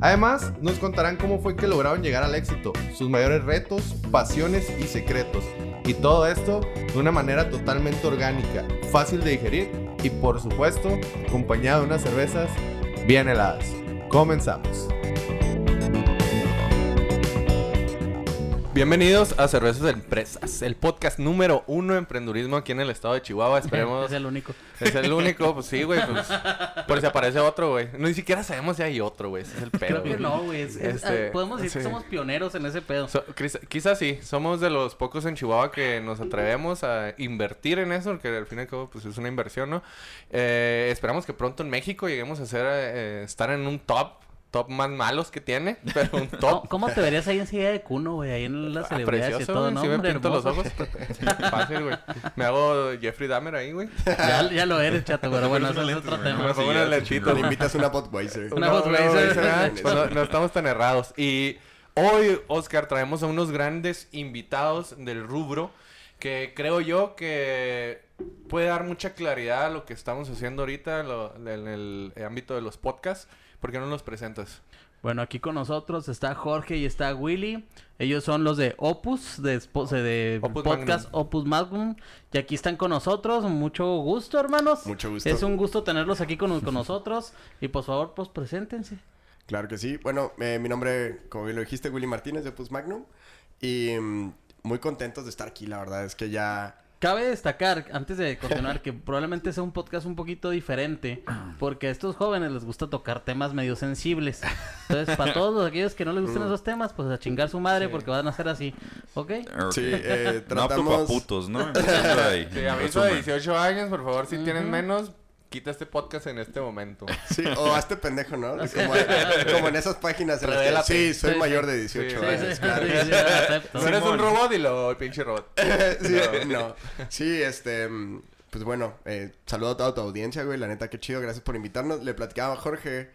Además, nos contarán cómo fue que lograron llegar al éxito, sus mayores retos, pasiones y secretos. Y todo esto de una manera totalmente orgánica, fácil de digerir y por supuesto, acompañado de unas cervezas bien heladas. Comenzamos. Bienvenidos a Cervezas de Empresas, el podcast número uno de emprendurismo aquí en el estado de Chihuahua. Esperemos. es el único. Es el único, pues sí, güey. Pues, por si aparece otro, güey. No, ni siquiera sabemos si hay otro, güey. Ese es el pedo. Creo que güey. no, güey. Es- es- Este, ah, Podemos decir sí. que somos pioneros en ese pedo. So- quizá- quizás sí, somos de los pocos en Chihuahua que nos atrevemos a invertir en eso, porque al fin y al cabo pues, es una inversión, ¿no? Eh, esperamos que pronto en México lleguemos a ser, eh, estar en un top, top más malos que tiene, pero un ¿Cómo, top. cómo te verías ahí en silla de cuno, güey? Ahí en las Ah, celebridades y precioso, todo, güey, ¿no? sí me Hombre, pinto los ojos. Fácil, güey. Me hago Jeffrey Dahmer ahí, güey. ya, ya lo eres, chato, pero bueno, eso es otro Me tema. pongo unas lechitas. Le invitas una Budweiser. Una No, Budweiser. Pues no, no estamos tan errados. Y hoy, Oscar, traemos a unos grandes invitados del rubro que creo yo que puede dar mucha claridad a lo que estamos haciendo ahorita lo- en el ámbito de los podcasts. ¿Por qué no los presentas? Bueno, aquí con nosotros está Jorge y está Willy. Ellos son los de Opus, de, espo- de Opus podcast Magnum. Opus Magnum. Y aquí están con nosotros. Mucho gusto, hermanos. Mucho gusto. Es un gusto tenerlos aquí con, con nosotros. Y por favor, pues preséntense. Claro que sí. Bueno, eh, mi nombre, como bien lo dijiste, Willy Martínez de Opus Magnum. Y mm, muy contentos de estar aquí, la verdad. Es que ya... Cabe destacar, antes de continuar, que probablemente sea un podcast un poquito diferente, porque a estos jóvenes les gusta tocar temas medio sensibles. Entonces, para todos aquellos que no les gusten esos temas, pues a chingar su madre, porque van a ser así. ¿Ok? Sí, eh, No apto pa' tratamos... putos, ¿no? Sí, aviso de Resumen. 18 años, por favor, si tienes menos, quita este podcast en este momento. Sí, o hazte pendejo, ¿no? Como, como en esas páginas en las que... Sí, soy Sí, mayor sí. de 18 Sí, Sí, años, sí, claro. sí, sí, acepto. No eres un robot y lo pinche robot. Sí, no. Sí, este... Pues bueno, eh, saludo a toda tu audiencia, güey. La neta, qué chido. Gracias por invitarnos. Le platicaba a Jorge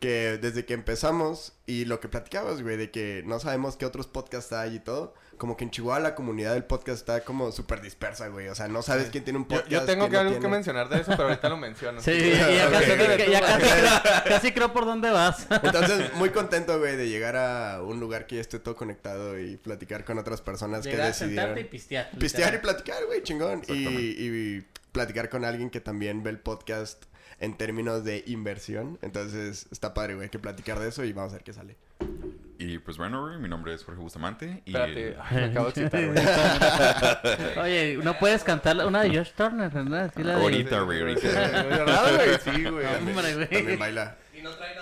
que desde que empezamos y lo que platicabas, güey, de que no sabemos qué otros podcasts hay y todo. Como que en Chihuahua la comunidad del podcast está como súper dispersa, güey. O sea, no sabes quién tiene un Yo, podcast. yo tengo quién que no algo que tiene. mencionar de eso, pero ahorita lo menciono. Sí, ya, ya Ok, casi, que- ya casi, creo, casi creo por dónde vas. Entonces, muy contento, güey, de llegar a un lugar que ya esté todo conectado y platicar con otras personas Llegar, que sentarte decidieron. y pistear. Pistear y platicar, güey, chingón. Y, y platicar con alguien que también ve el podcast en términos de inversión. Entonces, está padre, güey, hay que platicar de eso y vamos a ver qué sale. Y pues bueno, güey, mi nombre es Jorge Bustamante. Y Espérate, ay, me acabo de excitar, güey. Oye, ¿no puedes cantar una de Josh Turner? ¿verdad? Sí, la de- Ahorita, güey, ahorita. ¿Verdad, güey? Sí, güey. Hombre, güey. También baila. Y no traen audífonos.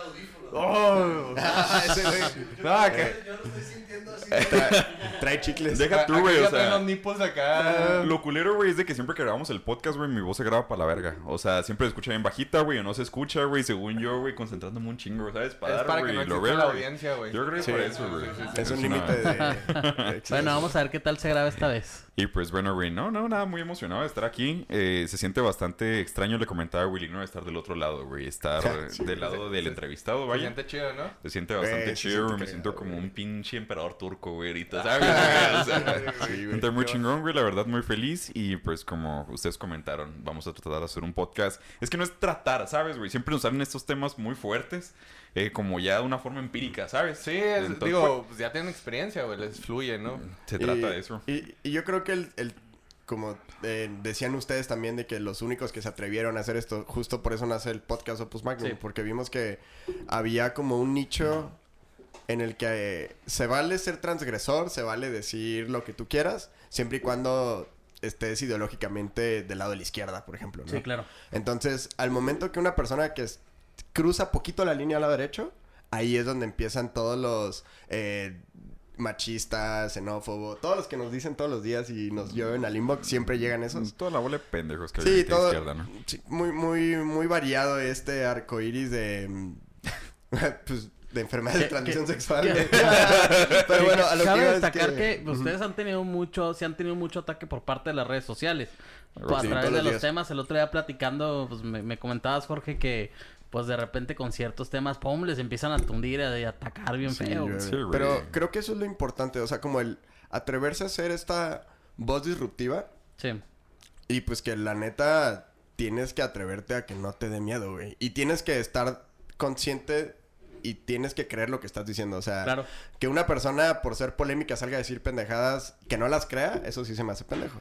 Oh. Ah, ese güey. No, que... Yo lo estoy sintiendo así. Trae, trae chicles. Deja tú, Aquí güey, o sea... los nipos acá. Lo culero, güey, es de que siempre que grabamos el podcast, güey, mi voz se graba para la verga. O sea, siempre se escucha bien bajita, güey, o no se escucha, güey, según yo, güey, concentrándome un chingo, ¿sabes? Para Es para que no lo veo, la audiencia, güey. Yo creo que Sí, por eso, güey. Es un una- límite de. Bueno, vamos a ver qué tal se graba esta vez. Y pues bueno, güey, no, no, nada, muy emocionado de estar aquí. Eh, se siente bastante extraño, le comentaba a Willy, ¿no? Estar del otro lado, güey. Estar Sí, del lado del entrevistado, Se vaya. siente chido, ¿no? Se siente bastante se chido, siente güey. Me siento como güey. un pinche emperador turco, güey, ahorita, ¿sabes? O sea, güey. Muy chingón, güey, la verdad muy feliz y pues como ustedes comentaron, vamos a tratar de hacer un podcast. Es que no es tratar, ¿sabes, güey? Siempre nos salen estos temas muy fuertes, eh, como ya de una forma empírica, ¿sabes? Sí, es- Entonces, digo, pues ya tienen experiencia, güey. Les fluye, ¿no? pues, se Y- trata de eso. Y, y yo creo que el, el- como eh, decían ustedes también de que los únicos que se atrevieron a hacer esto, justo por eso nace el podcast Opus Magnum, Sí. porque vimos que había como un nicho en el que eh, se vale ser transgresor, se vale decir lo que tú quieras, siempre y cuando estés ideológicamente del lado de la izquierda, por ejemplo. ¿no? Sí, claro. Entonces, al momento que una persona que es- cruza poquito la línea al lado derecho, ahí es donde empiezan todos los eh, machistas, xenófobos, todos los que nos dicen todos los días y nos lleven al inbox, siempre llegan esos. Toda la bola de pendejos que hay Sí, todo. izquierda, ¿no? sí, muy, muy, muy variado este arco iris de. mm, pues de enfermedades de transmisión sexual. Pero bueno, a lo Cabe que iba es destacar que, que... ustedes han tenido mucho, sí han tenido mucho ataque por parte de las redes sociales. Pues, a través de los los días. temas, el otro día platicando, pues me, me comentabas, Jorge, que pues de repente con ciertos temas, pum, les empiezan a tundir y a atacar bien Sí, feo. güey. güey. Sí, güey. Pero creo que eso es lo importante, o sea, como el atreverse a hacer esta voz disruptiva Sí. y pues que la neta tienes que atreverte a que no te dé miedo, güey. Y tienes que estar consciente y tienes que creer lo que estás diciendo, o sea, Claro. que una persona por ser polémica salga a decir pendejadas que no las crea, eso sí se me hace pendejo.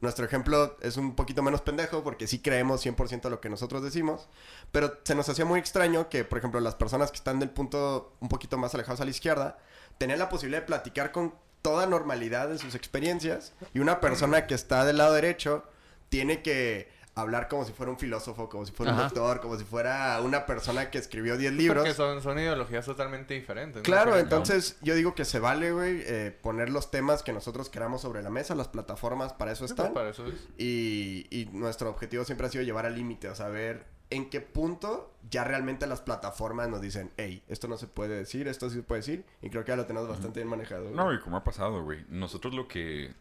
Nuestro ejemplo es un poquito menos pendejo porque sí creemos 100% lo que nosotros decimos, pero se nos hacía muy extraño que, por ejemplo, las personas que están del punto un poquito más alejados a la izquierda tenían la posibilidad de platicar con toda normalidad de sus experiencias y una persona que está del lado derecho tiene que hablar como si fuera un filósofo, como si fuera un doctor, como si fuera una persona que escribió 10 libros. Porque son, son ideologías totalmente diferentes. ¿no? Claro, Pero- entonces yo digo que se vale, güey, eh, poner los temas que nosotros queramos sobre la mesa, las plataformas para eso Sí, están. para eso es. Y, y nuestro objetivo siempre ha sido llevar al límite, o sea, ver en qué punto ya realmente las plataformas nos dicen, hey, esto no se puede decir, esto sí se puede decir, y creo que ya lo tenemos bastante bien manejado. güey. No, y como ha pasado, güey. Nosotros lo que...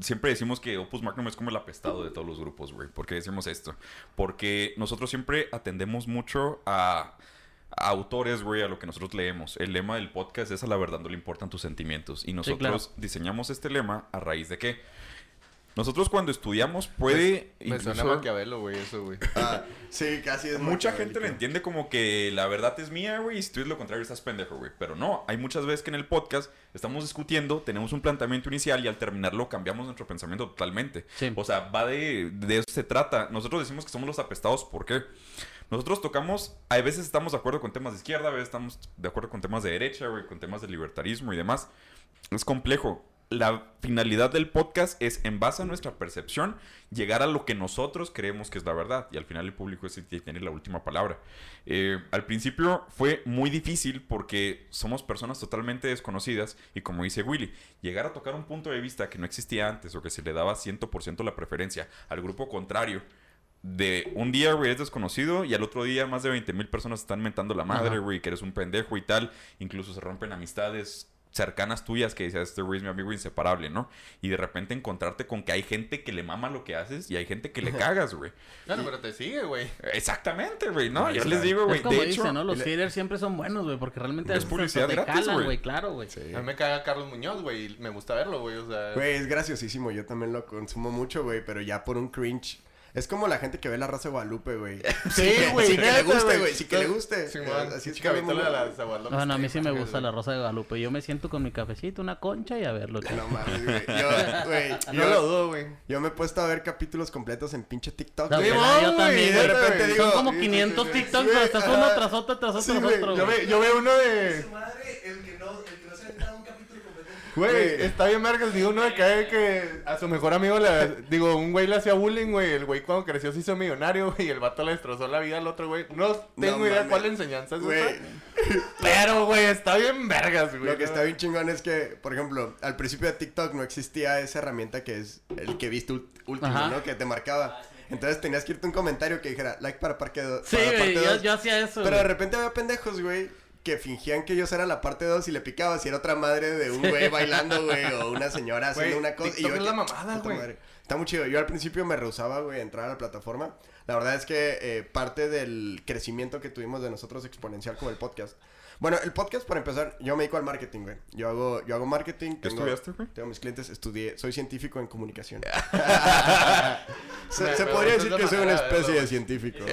Siempre decimos que Opus Magnum es como el apestado de todos los grupos, güey. ¿Por qué decimos esto? Porque nosotros siempre atendemos mucho a, a autores, güey, a lo que nosotros leemos. El lema del podcast es a la verdad no le importan tus sentimientos. Y nosotros claro. diseñamos este lema a raíz de que nosotros cuando estudiamos puede... Me suena incluso- Maquiavelo, güey, eso, güey. Ah, sí, casi es Mucha gente lo entiende como que la verdad es mía, güey, y si tú es lo contrario estás pendejo, güey. Pero no, hay muchas veces que en el podcast estamos discutiendo, tenemos un planteamiento inicial y al terminarlo cambiamos nuestro pensamiento totalmente. Sí. O sea, va de, de eso se trata. Nosotros decimos que somos los apestados, ¿por qué? Nosotros tocamos, a veces estamos de acuerdo con temas de izquierda, a veces estamos de acuerdo con temas de derecha, güey, con temas de libertarismo y demás. Es complejo. La finalidad del podcast es, en base a nuestra percepción, llegar a lo que nosotros creemos que es la verdad. Y al final el público es el que tiene la última palabra. Eh, al principio fue muy difícil porque somos personas totalmente desconocidas. Y como dice Willy, llegar a tocar un punto de vista que no existía antes o que se le daba 100% la preferencia al grupo contrario. De un día, güey, es desconocido y al otro día más de 20 mil personas están mentando la madre, güey, que eres un pendejo y tal. Incluso se rompen amistades cercanas tuyas que dices, este güey es mi amigo inseparable, ¿no? Y de repente encontrarte con que hay gente que le mama lo que haces y hay gente que le cagas, güey. Claro, pero te sigue, güey. Exactamente, güey, ¿no? Ya está. les digo, güey, como de hecho... ¿no? Los le- haters siempre son buenos, güey, porque realmente Es publicidad te gratis, calan, güey. güey, claro, güey. Sí. A mí me caga Carlos Muñoz, güey, y me gusta verlo, güey, o sea... Güey, es graciosísimo, yo también lo consumo mucho, güey, pero ya por un cringe. Es como la gente que ve la raza de Guadalupe, güey. Sí, güey, Sí, que le guste, güey. sí que le guste. Sí, así es que Chavito hablamos- de la Zagualope Bueno, a mí sí me gusta la Rosa de Guadalupe. Yo me siento con mi cafecito, una concha y a verlo. No mames, güey. Yo, güey, No yo, lo dudo, güey. yo me he puesto a ver capítulos completos en pinche TikTok. Yo güey, también, de repente Son digo- como sí, 500 sí, sí, TikToks, pero estás uno tras otro, tras otro, tras otro. Yo veo uno de... Su madre, el que no, Güey, está bien vergas, digo uno de cae que a su mejor amigo le... Digo, un güey le hacía bullying, güey. El güey cuando creció se hizo millonario, güey. Y el vato le destrozó la vida al otro, güey. No tengo No idea cuál enseñanza es Güey. Pero, güey, está bien vergas, güey. Lo que está bien chingón es que, por ejemplo, al principio de TikTok no existía esa herramienta que es el que viste último, Ajá. ¿no? Que te marcaba. Entonces tenías que irte un comentario que dijera like para parque do- Sí, para güey, yo, hacía eso. Pero de repente había pendejos, güey, que fingían que ellos eran la parte 2 y le picabas y era otra madre de un güey bailando, güey, o una señora haciendo una cosa. TikTok yo es la mamada, güey. Está muy chido. Yo al principio me rehusaba, güey, a entrar a la plataforma. La verdad es que eh, parte del crecimiento que tuvimos de nosotros exponencial con el podcast. Bueno, el podcast, para empezar, yo me dedico al marketing, güey. Yo hago, yo hago marketing. ¿Qué tengo- estudiaste, güey? Tengo mis clientes, estudié, soy científico en comunicación. se Me- se me podría decir que soy una de especie de científico.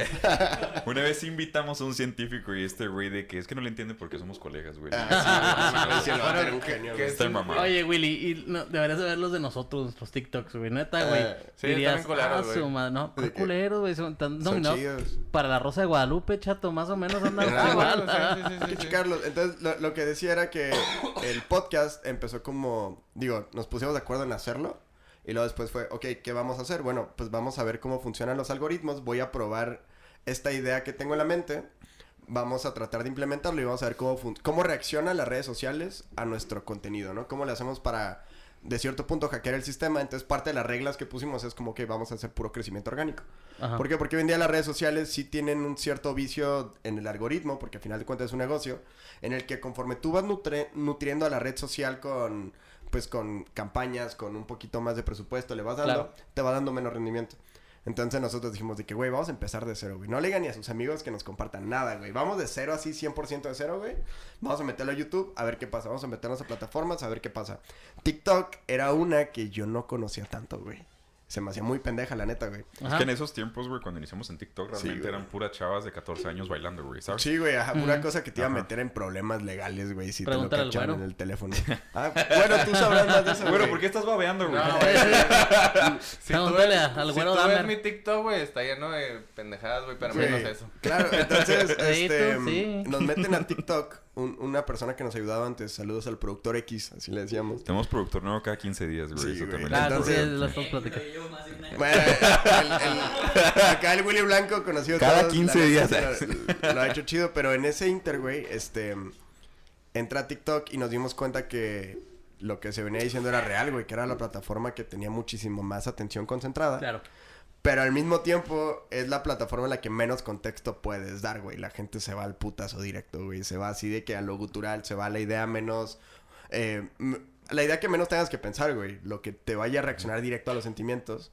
Una vez invitamos a un científico y este güey de que es que no le entiende porque somos colegas, güey. Ah. Oye, Willy, y no, deberías de ver los de nosotros, nuestros TikToks, güey. Neta, güey. Eh, sí, Dirías, culeros, ah, su madre, no, culeros, güey. Son tan no. Para la Rosa de Guadalupe, chato, más o menos andan Entonces, lo, que decía era que el podcast empezó como, digo, nos pusimos de acuerdo en hacerlo. Y luego después fue, ok, ¿qué vamos a hacer? Bueno, pues vamos a ver cómo funcionan los algoritmos. Voy a probar esta idea que tengo en la mente. Vamos a tratar de implementarlo y vamos a ver cómo, cómo reaccionan las redes sociales a nuestro contenido, ¿no? ¿Cómo le hacemos para de cierto punto hackear el sistema. Entonces, parte de las reglas que pusimos es como que vamos a hacer puro crecimiento orgánico. Ajá. ¿Por qué? Porque hoy en día las redes sociales sí tienen un cierto vicio en el algoritmo, porque al final de cuentas es un negocio, en el que conforme tú vas nutre- nutriendo a la red social con, pues con campañas, con un poquito más de presupuesto, le vas dando, Claro. te va dando menos rendimiento. Entonces nosotros dijimos de que, güey, vamos a empezar de cero, güey. No le digan ni a sus amigos que nos compartan nada, güey. Vamos de cero así, 100% de cero, güey. Vamos a meterlo a YouTube, a ver qué pasa. Vamos a meternos a plataformas, a ver qué pasa. TikTok era una que yo no conocía tanto, güey. Se me hacía muy pendeja, la neta, güey. Es que en esos tiempos, güey, cuando iniciamos en TikTok, realmente eran puras chavas de 14 años bailando, güey, ¿sabes? Sí, güey, ajá, pura cosa que te iba a meter en problemas legales, güey, si Pregúntale te al lo güero. en el teléfono. Ah, bueno, tú sabrás más de eso, Güero, güey. ¿por qué estás babeando, güey? No, güey. Si tú ves- al si güero tú ves Dahmer. mi TikTok, güey, está lleno de pendejadas, güey, pero Sí. menos eso. Claro, entonces, este, tú, sí. nos meten a TikTok, un- una persona que nos ayudaba antes, saludos al productor X, así le decíamos. Tenemos productor nuevo cada 15 días, güey. Sí, eso güey. también Ah, Entonces- lo estamos platicando. Bueno, el- el- acá el Willy Blanco conocido Cada todos, 15 la días. Lo, lo ha hecho chido, pero en ese inter, güey, este, entra a TikTok y nos dimos cuenta que lo que se venía diciendo era real, güey, que era la plataforma que tenía muchísimo más atención concentrada. Claro. Pero al mismo tiempo es la plataforma en la que menos contexto puedes dar, güey. La gente se va al putazo directo, güey. Se va así de que a lo gutural, se va a la idea menos... eh, la idea que menos tengas que pensar, güey. Lo que te vaya a reaccionar directo a los sentimientos.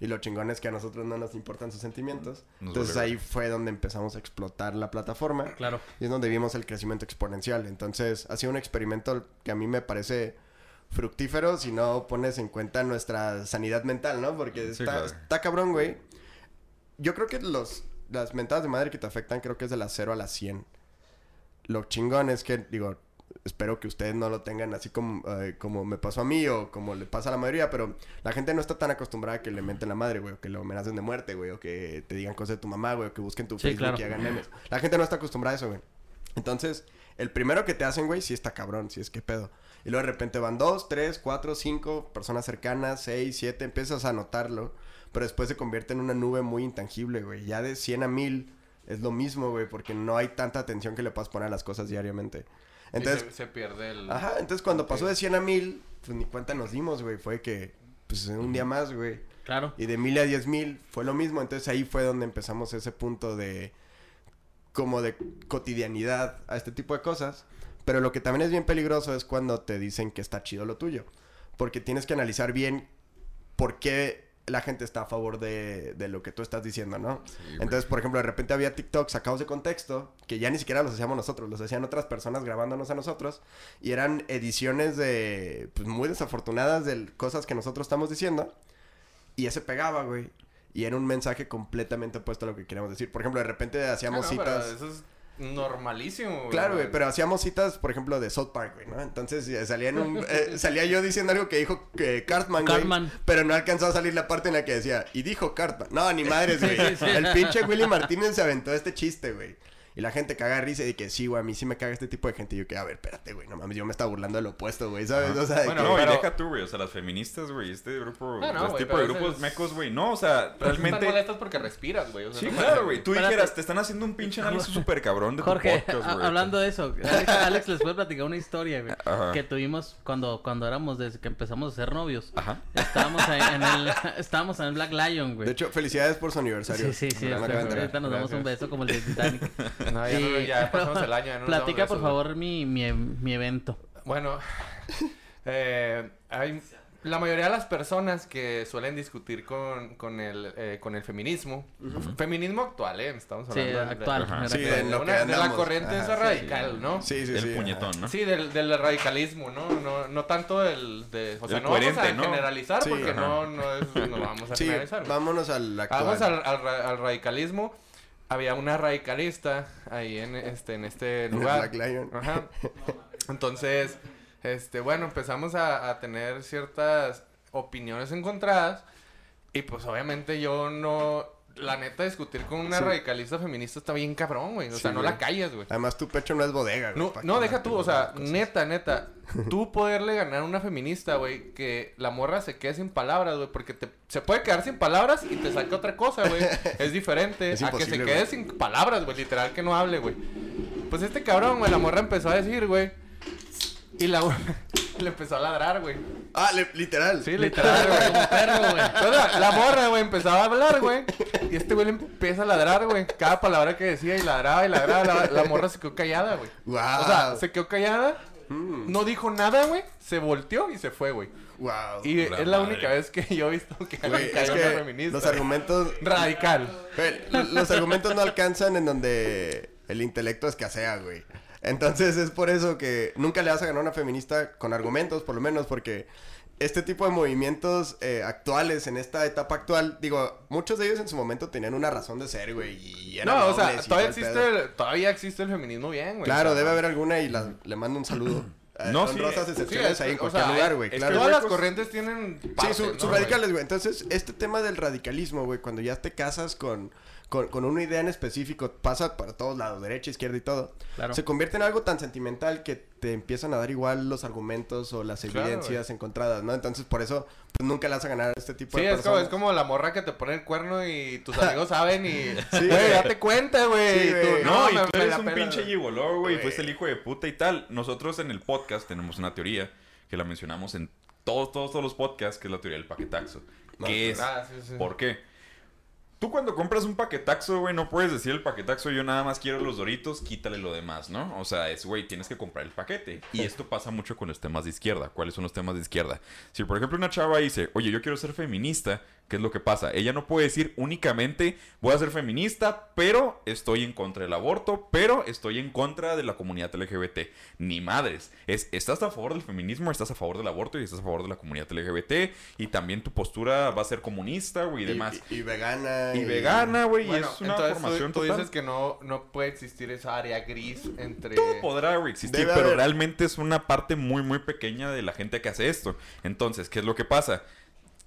Y lo chingón es que a nosotros no nos importan sus sentimientos. Nos Entonces vale, ahí fue donde empezamos a explotar la plataforma. Claro. Y es donde vimos el crecimiento exponencial. Entonces, ha sido un experimento que a mí me parece fructífero si no pones en cuenta nuestra sanidad mental, ¿no? Porque Sí, está, claro. está cabrón, güey. Yo creo que los, las mentadas de madre que te afectan creo que es de las 0 a las 100. Lo chingón es que, digo, espero que ustedes no lo tengan así como, eh, como me pasó a mí o como le pasa a la mayoría, pero la gente no está tan acostumbrada a que le menten la madre, güey, o que lo amenacen de muerte, güey, o que te digan cosas de tu mamá, güey, o que busquen tu Sí, Facebook claro. y hagan memes. La gente no está acostumbrada a eso, güey. Entonces, el primero que te hacen, güey, sí está cabrón, sí es que pedo. Y luego de repente van dos, tres, cuatro, cinco personas cercanas, seis, siete, empiezas a notarlo, pero después se convierte en una nube muy intangible, güey. Ya de 100 a 1000 es lo mismo, güey, porque no hay tanta atención que le puedas poner a las cosas diariamente. Entonces Entonces, se, se pierde el. ajá, entonces cuando pasó de 100 a 1000, pues ni cuenta nos dimos, güey. Fue que, pues un día más, güey. Claro. Y de mil a diez mil fue lo mismo. Entonces ahí fue donde empezamos ese punto de como de cotidianidad a este tipo de cosas. Pero lo que también es bien peligroso es cuando te dicen que está chido lo tuyo. Porque tienes que analizar bien por qué la gente está a favor de, de lo que tú estás diciendo, ¿no? Entonces, por ejemplo, de repente había TikTok sacados de contexto que ya ni siquiera los hacíamos nosotros, los hacían otras personas grabándonos a nosotros y eran ediciones de, pues muy desafortunadas de cosas que nosotros estamos diciendo y ese pegaba, güey. Y era un mensaje completamente opuesto a lo que queríamos decir. Por ejemplo, de repente Ah, hacíamos no, pero citas... Eso es normalísimo, güey. Claro, güey, pero hacíamos citas, por ejemplo, de South Park, güey, ¿no? Entonces eh, salía, en un, eh, salía yo diciendo algo que dijo que Cartman, güey. Cartman. Pero no alcanzó a salir la parte en la que decía, y dijo Cartman. No, ni madres, güey. El pinche Willy Martínez se aventó este chiste, güey. Y la gente caga risa y de que sí, güey, a mí sí me caga este tipo de gente. Y yo que, a ver, espérate, güey, no mames, yo me estaba burlando del opuesto, güey, ¿sabes? O sea, Bueno, que- No, pero- y deja tú, güey. O sea, las feministas, güey. Este grupo. No, este tipo de grupos es- mecos, güey. No, o sea, Pero están realmente. molestas porque respiras, güey. o sea, Sí, no claro, güey. Tú Espérate. dijeras, te están haciendo un pinche análisis súper cabrón de tu Jorge, podcast, güey. hablando de eso, Alex, Alex les puede platicar una historia, güey, Ajá. que tuvimos cuando, cuando éramos, desde que empezamos a ser novios. Ajá. Estábamos ahí en el, estábamos en el Black Lion, güey. De hecho, felicidades por su aniversario. sí, sí, sí. Ahorita nos damos un beso como el de Titanic. No, ya, no, Y- ya pasamos el año. no Platica, por favor, mi, mi, mi evento. Bueno, eh, hay la mayoría de las personas que suelen discutir con, con, el, eh, con el feminismo, feminismo actual, ¿eh? Estamos Sí, hablando de- actual. Sí, en de, lo una- de la corriente Ajá, esa sí, radical, ¿no? Sí, sí, El sí. puñetón, ¿no? Sí, del, del radicalismo, ¿no? ¿no? No tanto el de... O sea, El no vamos a coherente, ¿no? generalizar Sí, porque ajá. no, no, es, no vamos a Sí, generalizar. vámonos al actual. Vamos al, al al radicalismo. Había una radicalista ahí en este, en este lugar. Black Lion. Ajá. Entonces, este, bueno, empezamos a, a tener ciertas opiniones encontradas. Y pues obviamente yo no. La neta, discutir con una Sí. radicalista feminista está bien cabrón, güey. O Sí, sea, no güey. la calles, güey. Además, tu pecho no es bodega, güey. No, deja tú, o sea, neta, neta. Tú poderle ganar a una feminista, güey, que la morra se quede sin palabras, güey, porque te, se puede quedar sin palabras y te saca otra cosa, güey. Es diferente Es a que se quede güey. sin palabras, güey, literal que no hable, güey. Pues este cabrón, güey, la morra empezó a decir, güey. Y la, le empezó a ladrar, güey. Ah, le- literal. Sí, literal, güey. Como perro, güey. Entonces, la morra, güey, empezaba a hablar, güey. Y este güey le empieza a ladrar, güey. Cada palabra que decía y ladraba y ladraba. La, la morra se quedó callada, güey. Wow. O sea, se quedó callada. Mm. No dijo nada, güey. Se volteó y se fue, güey. Wow. Y La es la madre. única vez que yo he visto que Güey, alguien es que feminista. los argumentos... Radical. Güey, los argumentos no alcanzan en donde el intelecto escasea, güey. Entonces es por eso que nunca le vas a ganar a una feminista con argumentos, por lo menos, porque este tipo de movimientos eh, actuales, en esta etapa actual, digo, muchos de ellos en su momento tenían una razón de ser, güey, y eran No, o sea, todavía existe, el, todavía existe el feminismo bien, güey. Claro, O sea, debe haber alguna y la- le mando un saludo. Eh, No, Son sí, rosas excepciones sí, ahí en o cualquier sea, lugar, güey. Claro. Todas las corrientes tienen Sí, su- ¿no, sus güey? radicales, güey. Entonces, este tema del radicalismo, güey, cuando ya te casas con, con, con una idea en específico, pasa para todos lados, derecha, izquierda y todo. Claro. Se convierte en algo tan sentimental que te empiezan a dar igual los argumentos o las Claro, evidencias encontradas, ¿no? Entonces, por eso, pues nunca le vas a ganar a este tipo Sí, de es como, personas. es como la morra que te pone el cuerno y tus amigos saben y... Sí, güey, date cuenta, güey. Sí, y tú, güey. No, y me- tú me eres un pela". pinche gigoló, güey. Güey. Fuiste el hijo de puta y tal. Nosotros en el podcast tenemos una teoría que la mencionamos en todos, todos, todos los podcasts, que es la teoría del paquetaxo. No, ¿Qué es? Ah, sí, sí. ¿Por qué? Tú cuando compras un paquetaxo, güey, no puedes decir el paquetaxo, yo nada más quiero los doritos, quítale lo demás, ¿no? O sea, es, güey, tienes que comprar el paquete. Y esto pasa mucho con los temas de izquierda. ¿Cuáles son los temas de izquierda? Si, por ejemplo, una chava dice, oye, yo quiero ser feminista, ¿qué es lo que pasa? Ella no puede decir únicamente, voy a ser feminista, pero estoy en contra del aborto, pero estoy en contra de la comunidad LGBT. Ni madres. Es, estás a favor del feminismo, estás a favor del aborto y estás a favor de la comunidad LGBT. Y también tu postura va a ser comunista, güey, y Y, demás. y- y vegana. Y vegana, güey, y Bueno, es una entonces formación tú, dices que no, no puede existir esa área gris entre... Todo podrá existir, Debe pero haber. realmente es una parte muy, muy pequeña de la gente que hace esto. Entonces, ¿qué es lo que pasa?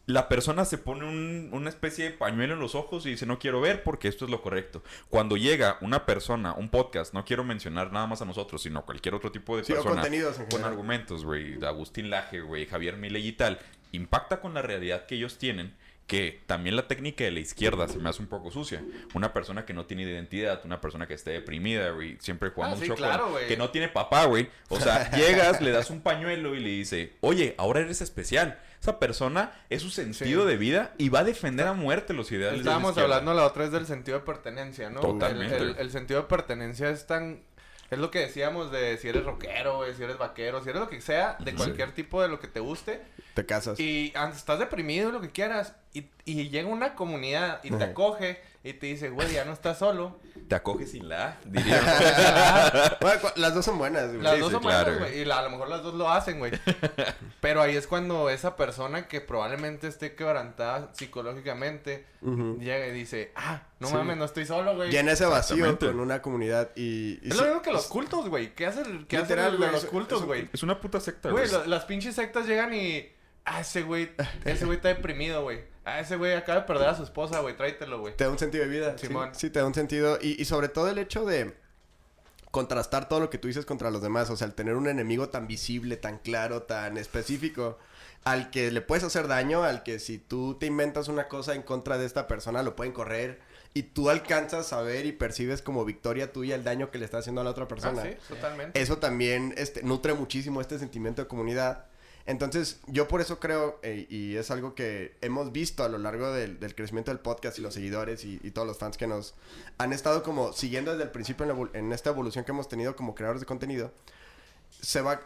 La persona se pone un- una especie de pañuelo en los ojos y dice, no quiero ver porque esto es lo correcto. Cuando llega una persona, un podcast, no quiero mencionar nada más a nosotros, sino cualquier otro tipo de Sí, persona contenidos en con general. argumentos, güey, Agustín Laje, güey, Javier Milei y tal, impacta con la realidad que ellos tienen, que también la técnica de la izquierda se me hace un poco sucia. Una persona que no tiene identidad, una persona que esté deprimida, güey, siempre jugando Ah, sí, mucho con- claro, güey. que no tiene papá, güey. O sea, llegas, le das un pañuelo y le dice, oye, ahora eres especial. Esa persona es su sentido Sí. de vida y va a defender a muerte los ideales de la Estábamos hablando la otra vez del sentido de pertenencia, ¿no? Totalmente. El, el- el sentido de pertenencia es tan... Es lo que decíamos de si eres rockero, si eres vaquero, si eres lo que sea, de Sí. cualquier tipo de lo que te guste. Te casas. Y ah, estás deprimido, lo que quieras. Y, y llega una comunidad y te acoge y te dice, güey, ya no estás solo. Te acoges sin la A, diría. Bueno, las dos son buenas, güey. Las Sí, dos sí, son claro, buenas, güey. Y la- a lo mejor las dos lo hacen, güey. Pero ahí es cuando esa persona que probablemente esté quebrantada psicológicamente llega y dice, ah, no Sí. mames, no estoy solo, güey. Llena ese vacío con una comunidad y... y Es sí- lo mismo que los cultos, güey. ¿Qué hacen, qué hacen Literal, los, güey, los es- cultos, es- güey? es una puta secta, Güey, güey. lo- las pinches sectas llegan y... Ah, ese güey, ese güey está deprimido, güey. Ah, ese güey acaba de perder a su esposa, güey. Tráetelo, güey. Te da un sentido de vida. Simón. Sí, te da un sentido. Y, y sobre todo el hecho de contrastar todo lo que tú dices contra los demás. O sea, el tener un enemigo tan visible, tan claro, tan específico, al que le puedes hacer daño, al que si tú te inventas una cosa en contra de esta persona, lo pueden correr. Y tú alcanzas a ver y percibes como victoria tuya el daño que le está haciendo a la otra Ah, persona. sí, totalmente. Eso también este, nutre muchísimo este sentimiento de comunidad. Entonces, yo por eso creo, eh, y es algo que hemos visto a lo largo del, del crecimiento del podcast y los seguidores y, y todos los fans que nos han estado como siguiendo desde el principio en, la evol- en esta evolución que hemos tenido como creadores de contenido, se va,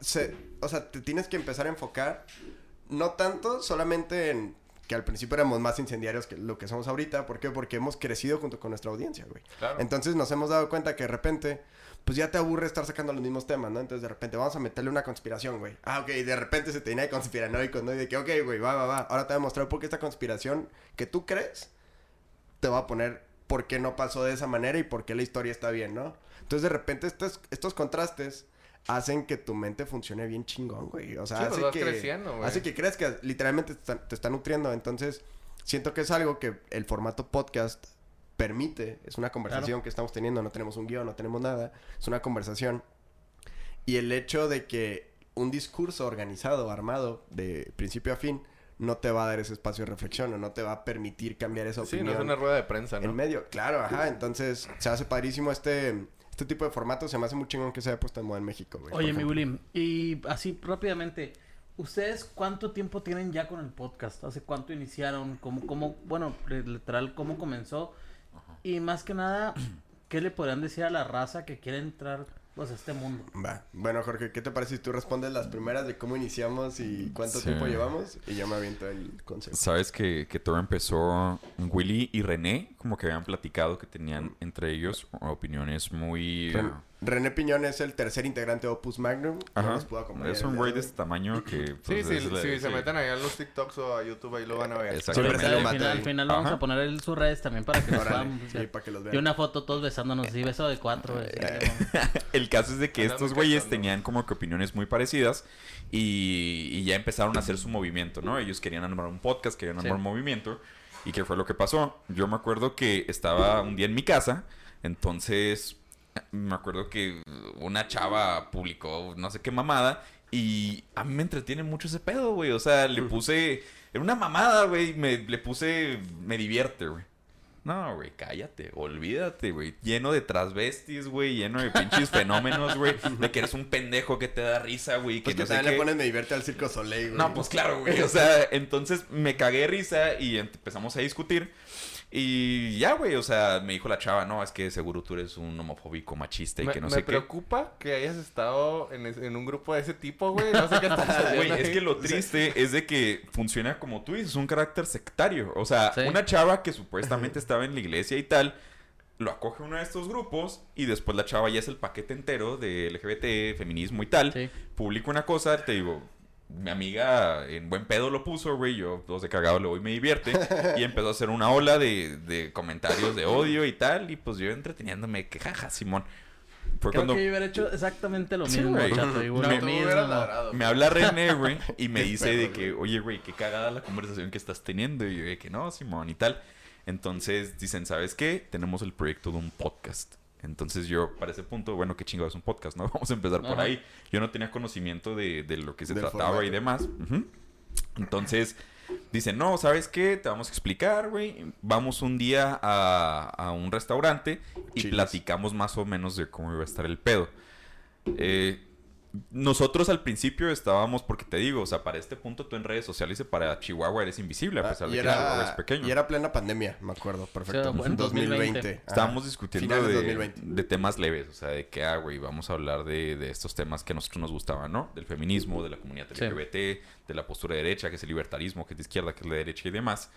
se, o sea, te tienes que empezar a enfocar, no tanto solamente en que al principio éramos más incendiarios que lo que somos ahorita, ¿por qué? Porque hemos crecido junto con nuestra audiencia, güey. Claro. Entonces nos hemos dado cuenta que de repente, pues ya te aburre estar sacando los mismos temas, ¿no? Entonces de repente vamos a meterle una conspiración, güey. Ah, ok, y de repente se te llena de conspiranoicos, ¿no? Y de que, ok, güey, va, va, va. Ahora te voy a mostrar por qué esta conspiración que tú crees te va a poner por qué no pasó de esa manera y por qué la historia está bien, ¿no? Entonces de repente estos, estos contrastes hacen que tu mente funcione bien chingón, güey. O sea, Sí, pues hace que creciendo, güey. hace que creas que literalmente te está, te está nutriendo. Entonces, siento que es algo que el formato podcast permite. Es una conversación que estamos teniendo. No tenemos un guion, no tenemos nada. Es una conversación. Y el hecho de que un discurso organizado, armado, de principio a fin, no te va a dar ese espacio de reflexión o no te va a permitir cambiar esa Sí, opinión no es una rueda de prensa, ¿no? en medio. Claro, ajá. Entonces, se hace padrísimo este, este tipo de formatos se me hace muy chingón que se haya puesto de moda en México, güey. Oye, mi. Willy, y así rápidamente, ¿ustedes cuánto tiempo tienen ya con el podcast? ¿Hace cuánto iniciaron? ¿Cómo, cómo, bueno, literal, cómo comenzó? Y más que nada, ¿qué le podrían decir a la raza que quiere entrar pues, a este mundo? Va. Bueno, Jorge, ¿qué te parece si tú respondes las primeras de cómo iniciamos y cuánto Sí. tiempo llevamos? Y yo me aviento el consejo. Sabes que, que todo empezó. Willy y René, como que habían platicado que tenían entre ellos opiniones muy. Ren- René Piñón es el tercer integrante de Opus Magnum. Ajá. nos pudo acompañar Es un güey de este tamaño que. Sí, pues, sí, es la- sí, se sí. meten ahí a los TikToks o a YouTube, ahí lo van a ver. Siempre al final, ahí. al final vamos a poner el, sus redes también para que Órale, puedan... sí, para que los Y vean. una foto todos besándonos, sí, beso de cuatro. sí, El caso es de que estos güeyes tenían como que opiniones muy parecidas y, y ya empezaron a hacer su movimiento, ¿no? Ellos querían armar un podcast, querían armar Sí. un movimiento. ¿Y qué fue lo que pasó? Yo me acuerdo que estaba un día en mi casa, entonces me acuerdo que una chava publicó no sé qué mamada y a mí me entretiene mucho ese pedo, güey. O sea, le puse... Era una mamada, güey. Me, le puse... Me divierte, güey. No, güey, cállate, olvídate, güey. Lleno de transvestis, güey, lleno de pinches fenómenos, güey. De que eres un pendejo que te da risa, güey. Pues que que no sé también qué. le pones me divierte al Circo Soleil, güey. No, pues claro, güey. O sea, entonces me cagué de risa y empezamos a discutir. Y ya, güey, o sea, me dijo la chava, no, es que seguro tú eres un homofóbico machista y Me, que no me sé qué. preocupa que hayas estado en, es- en un grupo de ese tipo, güey. No sé qué estás Güey, es que lo triste es de que funciona como tú dices, un carácter sectario. O sea, Sí. una chava que supuestamente estaba en la iglesia y tal, lo acoge uno de estos grupos y después la chava ya es el paquete entero de LGBT, feminismo y tal. Sí. Publica una cosa, te digo, mi amiga en buen pedo lo puso, güey, yo dos de cagado le voy me divierte. y empezó a hacer una ola de, de comentarios de odio y tal. Y pues yo entreteniéndome, que jaja, Simón. Fue Creo cuando que yo hubiera hecho exactamente lo Sí, mismo, güey. chato. No, me- ladrado. me habla René, güey, y me dice perro, de que, oye, güey, qué cagada la conversación que estás teniendo. Y yo de que no, Simón, y tal. Entonces dicen, ¿sabes qué? Tenemos el proyecto de un podcast. Entonces yo, para ese punto, bueno, qué chingado es un podcast, ¿no? Vamos a empezar por ahí. Yo no tenía conocimiento de, de lo que se Del trataba y demás. Entonces, dicen, no, ¿sabes qué? Te vamos a explicar, güey. Vamos un día a, a un restaurante y Chiles. platicamos más o menos de cómo iba a estar el pedo. Eh, nosotros al principio estábamos, porque te digo, o sea, para este punto tú en redes sociales y para Chihuahua eres invisible, a Ah, pesar de que Chihuahua es pequeño. y era plena pandemia, me acuerdo, perfecto. Sí, bueno, 2020. 2020. Ajá. Estábamos discutiendo de, 2020. de temas leves, o sea, de que, ah, güey, vamos a hablar de, de estos temas que a nosotros nos gustaban, ¿no? Del feminismo, de la comunidad Sí. LGBT, de la postura de derecha, que es el libertarismo, que es de izquierda, que es la derecha y demás.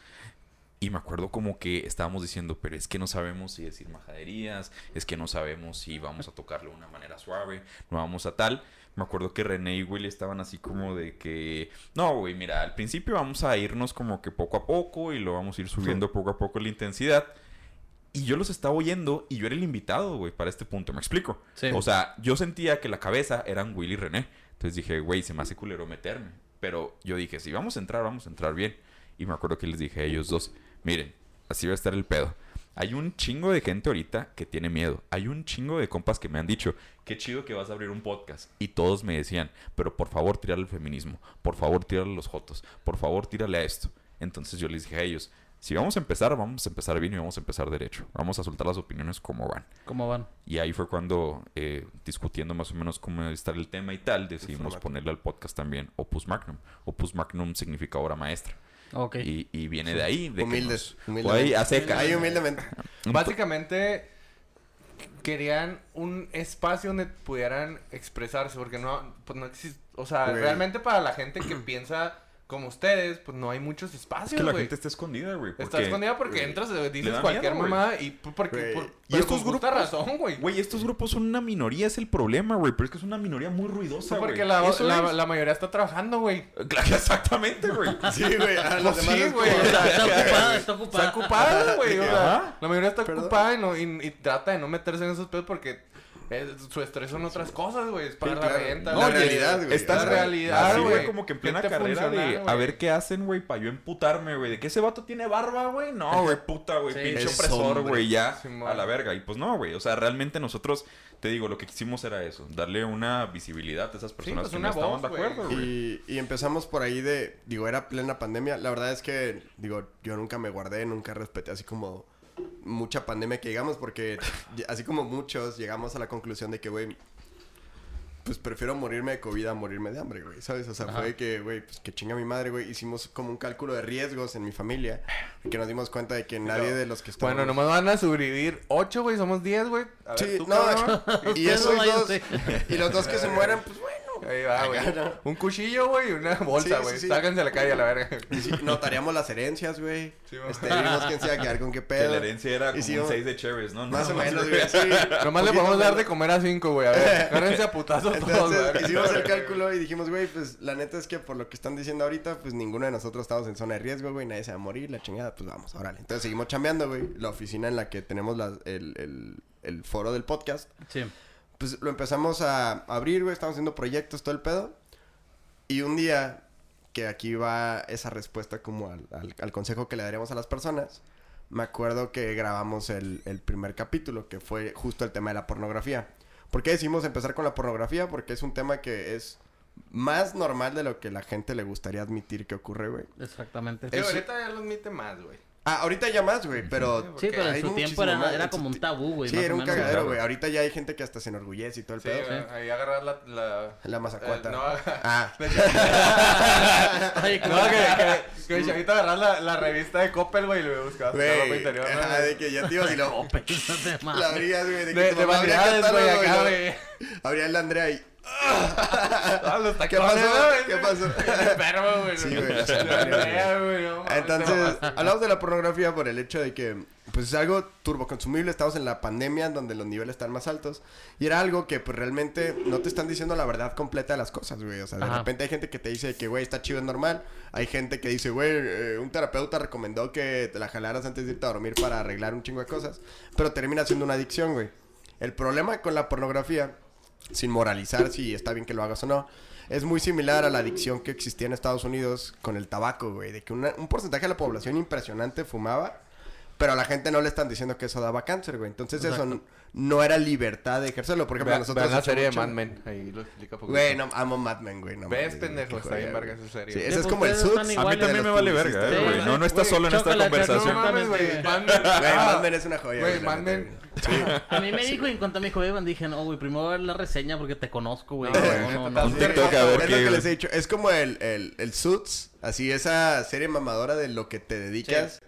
Y me acuerdo como que estábamos diciendo, pero es que no sabemos si decir majaderías, es que no sabemos si vamos a tocarlo de una manera suave, no vamos a tal. Me acuerdo que René y Willy estaban así como de que, no, güey, mira, al principio vamos a irnos como que poco a poco y lo vamos a ir subiendo poco a poco la intensidad. Y yo los estaba oyendo y yo era el invitado, güey, para este punto, ¿me explico? Sí. O sea, yo sentía que la cabeza eran Willy y René. Entonces dije, güey, se me hace culero meterme. Pero yo dije, si vamos a entrar, vamos a entrar bien. Y me acuerdo que les dije a ellos dos, miren, así va a estar el pedo. Hay un chingo de gente ahorita que tiene miedo. Hay un chingo de compas que me han dicho, qué chido que vas a abrir un podcast. Y todos me decían, pero por favor tírale al feminismo, por favor tírale a los jotos, por favor tírale a esto. Entonces yo les dije a ellos, si vamos a empezar, vamos a empezar bien y vamos a empezar derecho. Vamos a soltar las opiniones como van. ¿Cómo van? Y ahí fue cuando, eh, discutiendo más o menos cómo estar el tema y tal, decidimos ponerle al podcast también Opus Magnum. Opus Magnum significa obra maestra. Y, y viene de ahí. De que Humildes, nos- humildemente. Güey, a secas. Ahí humildemente. Básicamente querían un espacio donde pudieran expresarse, porque no, pues no existe, o sea, realmente para la gente que piensa como ustedes, pues no hay muchos Es espacios, que la gente está escondida, güey. Está escondida porque güey, entras, eh, dices cualquier miedo, mamada y p- porque por, Y estos grupos- razón, güey. Güey, estos grupos son una minoría, es el problema, güey. Pero es que es una minoría muy ruidosa, güey. porque la, la, es. la mayoría está trabajando, güey. Claro, Exactamente, güey. Sí, güey. Pues sí, güey. Está, ocupada, está ocupada. Está ocupada, güey. O sea, Ajá. la mayoría está Perdón. ocupada y, no, y, y trata de no meterse en esos pedos porque su estrés son otras cosas, güey. Es para Sí, la claro. renta. La güey. realidad, güey. La sea, realidad, güey. como que en plena carrera de a ver qué hacen, güey, para yo emputarme, güey. De que ese vato tiene barba, güey. No, güey, puta, güey. Sí, pinche es opresor, güey, ya. A la verga. Y pues no, güey. O sea, realmente nosotros, te digo, lo que quisimos era eso. Darle una visibilidad a esas personas pues, que no estaban de acuerdo, güey. Y, y empezamos por ahí de, digo, era plena pandemia. La verdad es que, digo, yo nunca me guardé, nunca respeté así como mucha pandemia que llegamos porque así como muchos llegamos a la conclusión de que, güey, pues prefiero morirme de COVID a morirme de hambre, güey, ¿sabes? O sea, Ajá. fue que, güey, pues que chinga mi madre, güey. Hicimos como un cálculo de riesgos en mi familia y que nos dimos cuenta de que nadie de los que estamos... Bueno, nomás van a sobrevivir 8, güey. Somos 10, güey. A ver, Sí, tú, no, cabrón. y esos dos... Y los dos que se mueran, pues bueno. Ahí va, güey. Un cuchillo, güey, y una bolsa, Sí, sí, güey. sí. Sáquense a la calle a la verga. Sí, notaríamos las herencias, güey. Este, vimos quién se iba a quedar con qué Que pedo. la herencia era como un 6 de cherries, ¿no? Más o menos, güey. Sí. Nomás le podemos dar de comer a 5, güey. A ver, agárrense a putazos todos, Entonces güey. hicimos el cálculo y dijimos, güey, pues la neta es que por lo que están diciendo ahorita, pues ninguno de nosotros estamos en zona de riesgo, güey, nadie se va a morir, la chingada, pues vamos, órale. Entonces seguimos chambeando, güey. La oficina en la que tenemos la- el, el- el foro del podcast, Sí. Pues lo empezamos a abrir, güey, estamos haciendo proyectos, todo el pedo. Y un día, que aquí va esa respuesta como al, al- al consejo que le daríamos a las personas, me acuerdo que grabamos el, el primer capítulo, que fue justo el tema de la pornografía. ¿Por qué decidimos empezar con la pornografía? Porque es un tema que es más normal de lo que la gente le gustaría admitir que ocurre, güey. Exactamente. Eso- ahorita ya lo admite más, güey. Ah, ahorita ya más, güey, pero... Sí, pero en su tiempo era, más. era como un tabú, güey. Sí, más era un cagadero, güey. Ahorita ya hay gente que hasta se enorgullece y todo el Sí, pedo. güey, ahí agarrar la... la... La mazacuata. Eh, no, Ah. Oye, no, que, que, que el chavito agarrar la, la revista de Coppel, güey, y le buscabas la ropa interior, de que ya te ibas y lo... Ope, no te La abrías, güey. De, que De, de vanidades, güey, acá, güey. Abría el Andrea y... Ah, los ¿Qué pasó? ¿Qué pasó? Enfermo, güey. Sí, güey, o sea, no Entonces, hablamos de la pornografía por el hecho de que, pues es algo turboconsumible. Estamos en la pandemia donde los niveles están más altos. Y era algo que, pues realmente no te están diciendo la verdad completa de las cosas, güey. O sea, de Ajá. repente hay gente que te dice que, güey, está chido, es normal. Hay gente que dice, güey, eh, un terapeuta recomendó que te la jalaras antes de irte a dormir para arreglar un chingo de cosas. Pero termina siendo una adicción, güey. El problema con la pornografía, sin moralizar si está bien que lo hagas o no, es muy similar a la adicción que existía en Estados Unidos con el tabaco, güey. De que una- un porcentaje de la población impresionante fumaba, pero a la gente no le están diciendo que eso daba cáncer, güey. Entonces eso Exacto. no era libertad de ejercerlo. Por ejemplo, nosotros... vean la serie de mucho- Mad Men. Ahí lo explica poco. Güey, no, amo Mad Men, güey. No, ¿Ves, pendejo? Está bien verga esa serie. Sí, ese es como el Suits. A mí también de me vale verga, eh, güey. No, no estás güey, solo en esta conversación. No mames, güey. Güey, Mad Men. Ah, Mad Men es una joya. Güey, Mad Men. A mí me dijo, y en cuanto me dijo Evan, dije, no, güey, primero voy a ver la reseña porque te conozco, güey. No, No, no, es lo que les he dicho. Es como el, el, el Suits, así esa serie mamadora de lo que te dedicas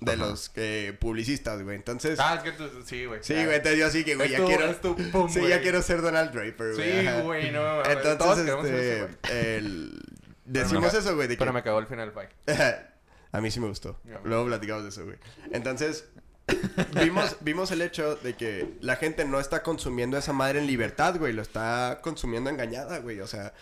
de los eh, publicistas, güey. Entonces, Ah, es que tú... Sí, güey. sí, güey, te dio así que, güey, ya quiero... es tu pum, sí, güey. ya quiero ser Donald Draper, güey. Sí, güey, no. todos Entonces, ese, güey. este, el... Decimos eso, güey, de que... Pero me cagó el final fight. A mí sí me gustó. Luego platicamos de eso, güey. Entonces, vimos, vimos el hecho de que la gente no está consumiendo esa madre en libertad, güey. Lo está consumiendo engañada, güey. O sea,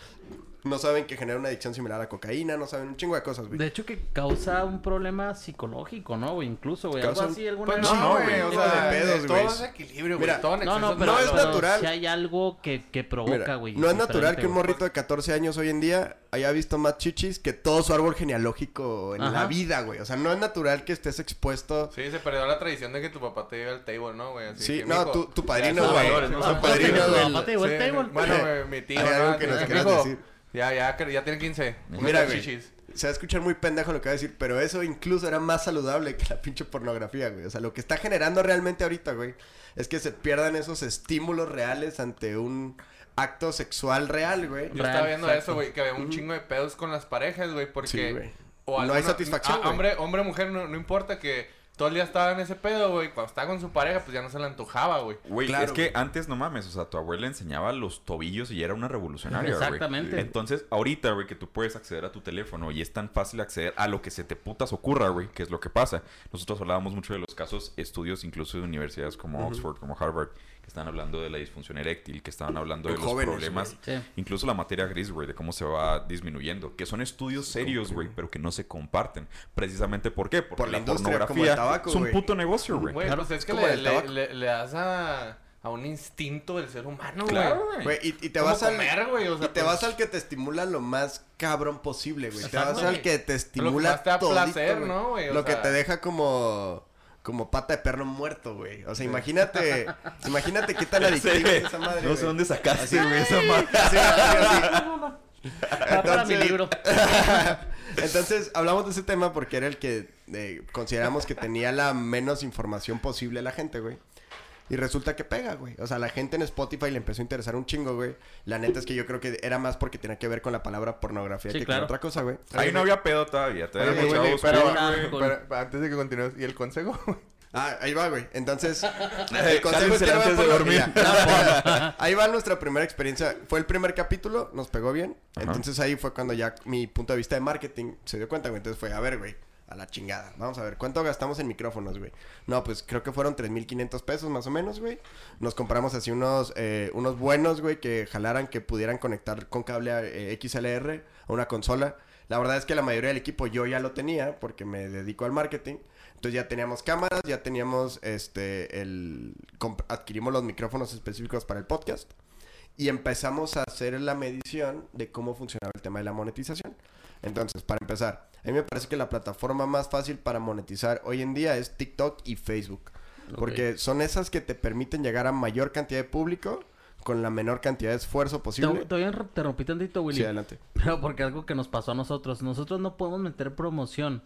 no saben que genera una adicción similar a la cocaína, no saben un chingo de cosas, güey. De hecho, que causa un problema psicológico, ¿no, güey? Incluso, güey. Algo así, alguna Pues vez- no, güey. O sea, de pedos, todo güey. es equilibrio, güey. Mira, Todo en No, no, pero, No es pero natural. si hay algo que, que provoca, güey. no es natural que un morrito de 14 años hoy en día haya visto más chichis que todo su árbol genealógico en Ajá. la vida, güey. O sea, no es natural que estés expuesto. Sí, se perdió la tradición de que tu papá te lleve al table, ¿no, güey? Así Sí, que, no, mijo, tu, tu padrino, güey. Tu padrino, güey. papá te llevó al Sí, table. Bueno, güey, mi tío, Hay ¿no? algo que nos quieras decir. Ya, ya, ya tiene 15. Mira, güey. chichis. Se va a escuchar muy pendejo lo que va a decir, pero eso incluso era más saludable que la pinche pornografía, güey. O sea, lo que está generando realmente ahorita, güey, es que se pierdan esos estímulos reales ante un acto sexual real, güey. Yo Real, estaba viendo exacto. eso, güey, que había un chingo de pedos con las parejas, güey, porque... Sí, güey. o No hay satisfacción, ah, güey. hombre, hombre, mujer, no, no importa que todo el día estaba en ese pedo, güey. Cuando estaba con su pareja, pues ya no se le antojaba, güey. Güey, Claro, es que antes no mames, o sea, tu abuela enseñaba los tobillos y era una revolucionaria, güey. Exactamente. Entonces, ahorita, güey, que tú puedes acceder a tu teléfono y es tan fácil acceder a lo que se te putas ocurra, güey, que es lo que pasa. Nosotros hablábamos mucho de los casos, estudios incluso de universidades como Oxford, como Harvard, están hablando de la disfunción eréctil, que estaban hablando de los jóvenes, problemas. Sí. incluso la materia gris, güey, de cómo se va disminuyendo, que son estudios serios, güey, pero que no se comparten. Precisamente, ¿por qué? Porque Por la la, industria, como pornografía el tabaco, es un puto negocio, güey. Claro, pues es que le, el le, tabaco. le- le das a, a un instinto del ser humano, güey. Claro, güey. Y, y te vas al... comer, güey, o sea, y te pues- vas al que te estimula lo más cabrón posible, güey. Te vas al que te Lo que estimula más te da todito, placer. ¿no, güey? Lo que te deja como... Como pata de perro muerto, güey. O sea, imagínate... imagínate qué tan adictiva es esa madre, No sé dónde sacaste, güey, esa madre. Sí, así, así. Va para mi Entonces- libro. Entonces, hablamos de ese tema porque era el que eh, consideramos que tenía la menos información posible la gente, güey. Y resulta que pega, güey. O sea, la gente en Spotify le empezó a interesar un chingo, güey. La neta es que yo creo que era más porque tenía que ver con la palabra pornografía Sí, que claro. con otra cosa, güey. Ahí no había pedo todavía. Todavía güey, pero, güey. antes de que continúes, ¿y el consejo? Ah, ahí va, güey. Entonces, el consejo es que no antes de dormir. No. Ahí va nuestra primera experiencia. Fue el primer capítulo, nos pegó bien. Ajá. Entonces ahí fue cuando ya mi punto de vista de marketing se dio cuenta, güey. Entonces fue, a ver, güey, a la chingada. Vamos a ver, ¿cuánto gastamos en micrófonos, güey? No, pues creo que fueron 3.500 pesos más o menos, güey. Nos compramos así unos, eh, unos buenos, güey, que jalaran, que pudieran conectar con cable eh, XLR a una consola. La verdad es que la mayoría del equipo yo ya lo tenía porque me dedico al marketing. Entonces ya teníamos cámaras, ya teníamos este el adquirimos los micrófonos específicos para el podcast y empezamos a hacer la medición de cómo funcionaba el tema de la monetización. Entonces, para empezar, a mí me parece que la plataforma más fácil para monetizar hoy en día es TikTok y Facebook, porque son esas que te permiten llegar a mayor cantidad de público con la menor cantidad de esfuerzo Te, posible. te voy a interrumpir tantito, Willy. Sí, adelante. Pero porque algo que nos pasó a nosotros. Nosotros no podemos meter promoción.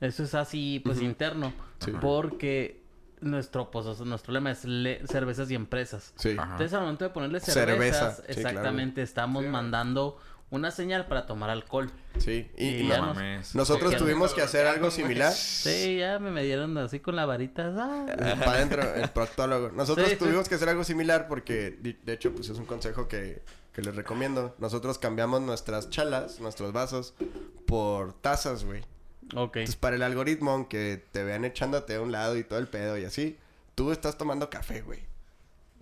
Eso es así, pues, interno. Porque nuestro, pues, nuestro lema es le- cervezas y empresas. Sí. Ajá. Entonces, al momento de ponerle Cerveza, cervezas, sí, claro. exactamente, estamos mandando una señal para tomar alcohol. Sí, y, Y y ya No nos- nosotros Sí. tuvimos que hacer algo similar. Sí, ya me medieron así con la varita. ah. para adentro, el proctólogo. Nosotros Sí, sí. tuvimos que hacer algo similar porque, de hecho, pues es un consejo que, que les recomiendo. Nosotros cambiamos nuestras chalas, nuestros vasos, por tazas, güey. Ok. Entonces, para el algoritmo, aunque te vean echándote a un lado y todo el pedo y así, tú estás tomando café, güey.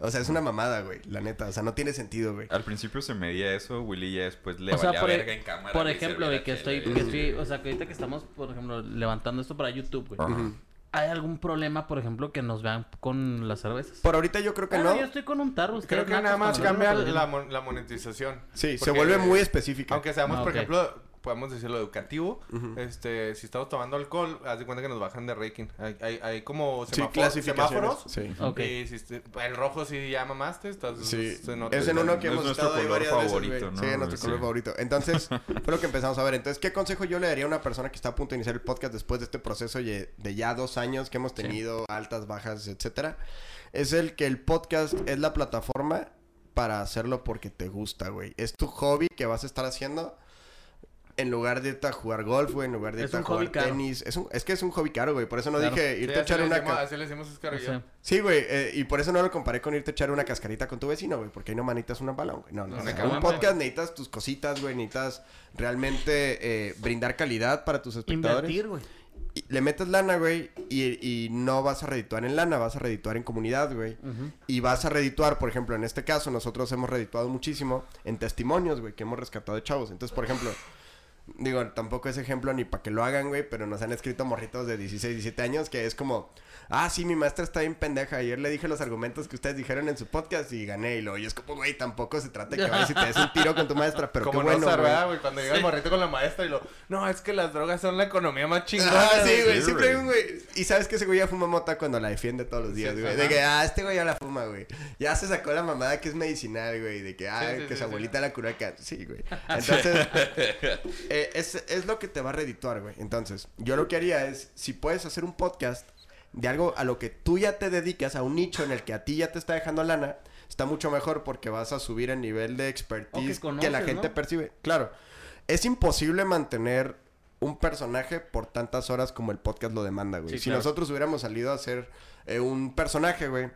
O sea, es una mamada, güey, la neta. O sea, no tiene sentido, güey. Al principio se medía eso, Willy ya después le o sea, valía por, e- verga en cámara. por güey, ejemplo, de que estoy, que güey. estoy, o sea, que ahorita que estamos, por ejemplo, levantando esto para YouTube, güey. ¿Hay algún problema, por ejemplo, que nos vean con las cervezas? Por ahorita yo creo que Ah, no. yo estoy con un tarro. Creo que nada más cambia la, mon- la monetización. Sí, se vuelve muy específica. Aunque seamos, Ah, por ejemplo, podemos decirlo educativo, este, si estamos tomando alcohol, haz de cuenta que nos bajan de ranking. Hay, hay, hay como Sí, semáforo- semáforos. Sí. Y si este- el rojo sí ya mamaste, estás... Sí, se nota- es en uno que Es hemos nuestro estado color varias veces, favorito, güey. ¿no? Sí, es nuestro Sí. color favorito. Entonces, fue lo que empezamos a ver. Entonces, ¿qué consejo yo le daría a una persona que está a punto de iniciar el podcast después de este proceso ye- de ya dos años que hemos tenido, altas, bajas, etcétera? Es el que el podcast es la plataforma para hacerlo porque te gusta, güey. Es tu hobby que vas a estar haciendo en lugar de irte a jugar golf, güey, en lugar de irte a jugar hobby caro. tenis. Es, un, es que es un hobby caro, güey. Por eso no Claro. dije Sí, irte a echar una... decimos- ca- así le decimos Oscar y No yo. sé. Sí, güey, eh, y por eso no lo comparé con irte a echar una cascarita con tu vecino, güey, porque ahí no manitas un balón, güey. No, no, No, o sea, un podcast necesitas tus cositas, güey, necesitas realmente eh, brindar calidad para tus espectadores. Invertir, güey. Y le metes lana, güey, y, y no vas a redituar en lana, vas a redituar en comunidad, güey. Y vas a redituar, por ejemplo, en este caso, nosotros hemos redituado muchísimo en testimonios, güey, que hemos rescatado de chavos. Entonces, por ejemplo, digo, tampoco es ejemplo ni para que lo hagan, güey, pero nos han escrito morritos de 16, 17 años que es como, ah, sí, mi maestra está bien pendeja. Ayer le dije los argumentos que ustedes dijeron en su podcast y gané. Y lo, y es como, güey, tampoco se trata de que vayas y te des un tiro con tu maestra, pero Como qué bueno, no güey. ¿verdad, güey? Cuando llega el morrito con la maestra y lo... No, es que las drogas son la economía más chingona. Ah, sí, güey, sí, siempre hay un güey. Y sabes que ese güey ya fuma mota cuando la defiende todos los días, Sí, güey. ajá. de que, ah, este güey ya la fuma, güey. Ya se sacó la mamada que es medicinal, güey. De que, ah, Sí, sí, que sí, su sí. abuelita la curó acá. Sí, güey. Entonces, eh, es, es lo que te va a redituar, güey. Entonces, yo lo que haría es, si puedes hacer un podcast de algo a lo que tú ya te dedicas, a un nicho en el que a ti ya te está dejando lana, está mucho mejor porque vas a subir el nivel de expertise que, la gente ¿no? percibe. Claro, es imposible mantener un personaje por tantas horas como el podcast lo demanda, güey. Sí, si claro. nosotros hubiéramos salido a hacer eh, un personaje, güey,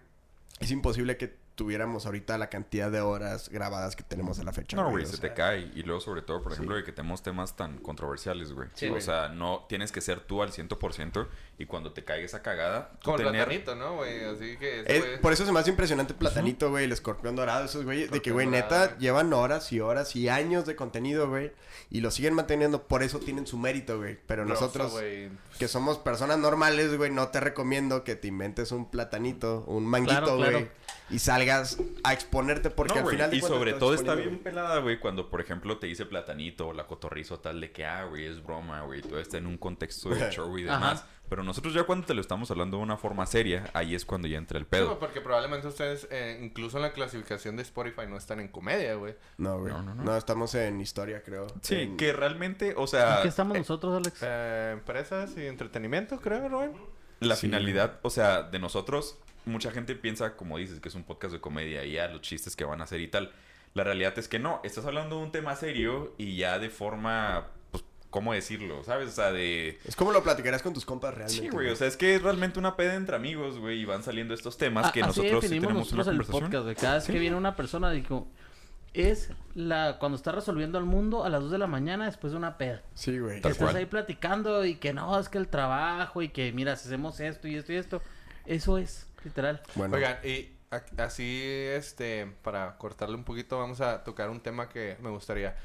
es imposible que tuviéramos ahorita la cantidad de horas grabadas que tenemos a la fecha. No, güey, se te cae. Y luego, sobre todo, por ejemplo, de que tenemos temas tan controversiales, güey. Sí, o güey. sea, no tienes que ser tú al 100% y cuando te caiga esa cagada, tú Como tener... platanito, ¿no, güey? Así que... Eh, güey- por eso se me hace impresionante el platanito, güey, el escorpión dorado, esos güeyes, de que, güey, dorado, neta, güey. llevan horas y horas y años de contenido, güey, y lo siguen manteniendo, por eso tienen su mérito, güey. Pero Grosso, nosotros, güey. que somos personas normales, güey, no te recomiendo que te inventes un platanito, un manguito, Claro, güey, claro. Y salgas a exponerte porque No, al final de y sobre todo está bien pelada, güey, cuando, por ejemplo, te dice platanito o la cotorrizo tal de que, ah, güey, es broma, güey, todo está en un contexto de show y Ajá. demás. Pero nosotros ya cuando te lo estamos hablando de una forma seria, ahí es cuando ya entra el Sí, pedo. porque probablemente ustedes, eh, incluso en la clasificación de Spotify, no están en comedia, güey. No, güey. No, No, no, no. estamos en historia, creo. Sí, En- que realmente, o sea, Aquí estamos nosotros, Alex. Eh, empresas y entretenimiento, creo, Rubén. la Sí. finalidad, o sea, de nosotros, mucha gente piensa, como dices, que es un podcast de comedia y ya los chistes que van a hacer y tal. La realidad es que no, estás hablando de un tema serio y ya de forma, pues, ¿cómo decirlo? ¿Sabes? O sea, de... Es como lo platicarías con tus compas realmente. Sí, güey, o sea, es que es realmente una peda entre amigos, güey, y van saliendo estos temas A- que nosotros sí tenemos una nosotros el conversación. podcast, güey. Cada vez Sí. que viene una persona, digo, es la cuando está resolviendo al mundo a las 2 de la mañana después de una peda. Sí, güey. Que estás cual. ahí platicando y que no, es que el trabajo y que mira, si hacemos esto y esto y esto. Eso es, literal. Bueno, Oigan, y así, este, para cortarle un poquito, vamos a tocar un tema que me gustaría.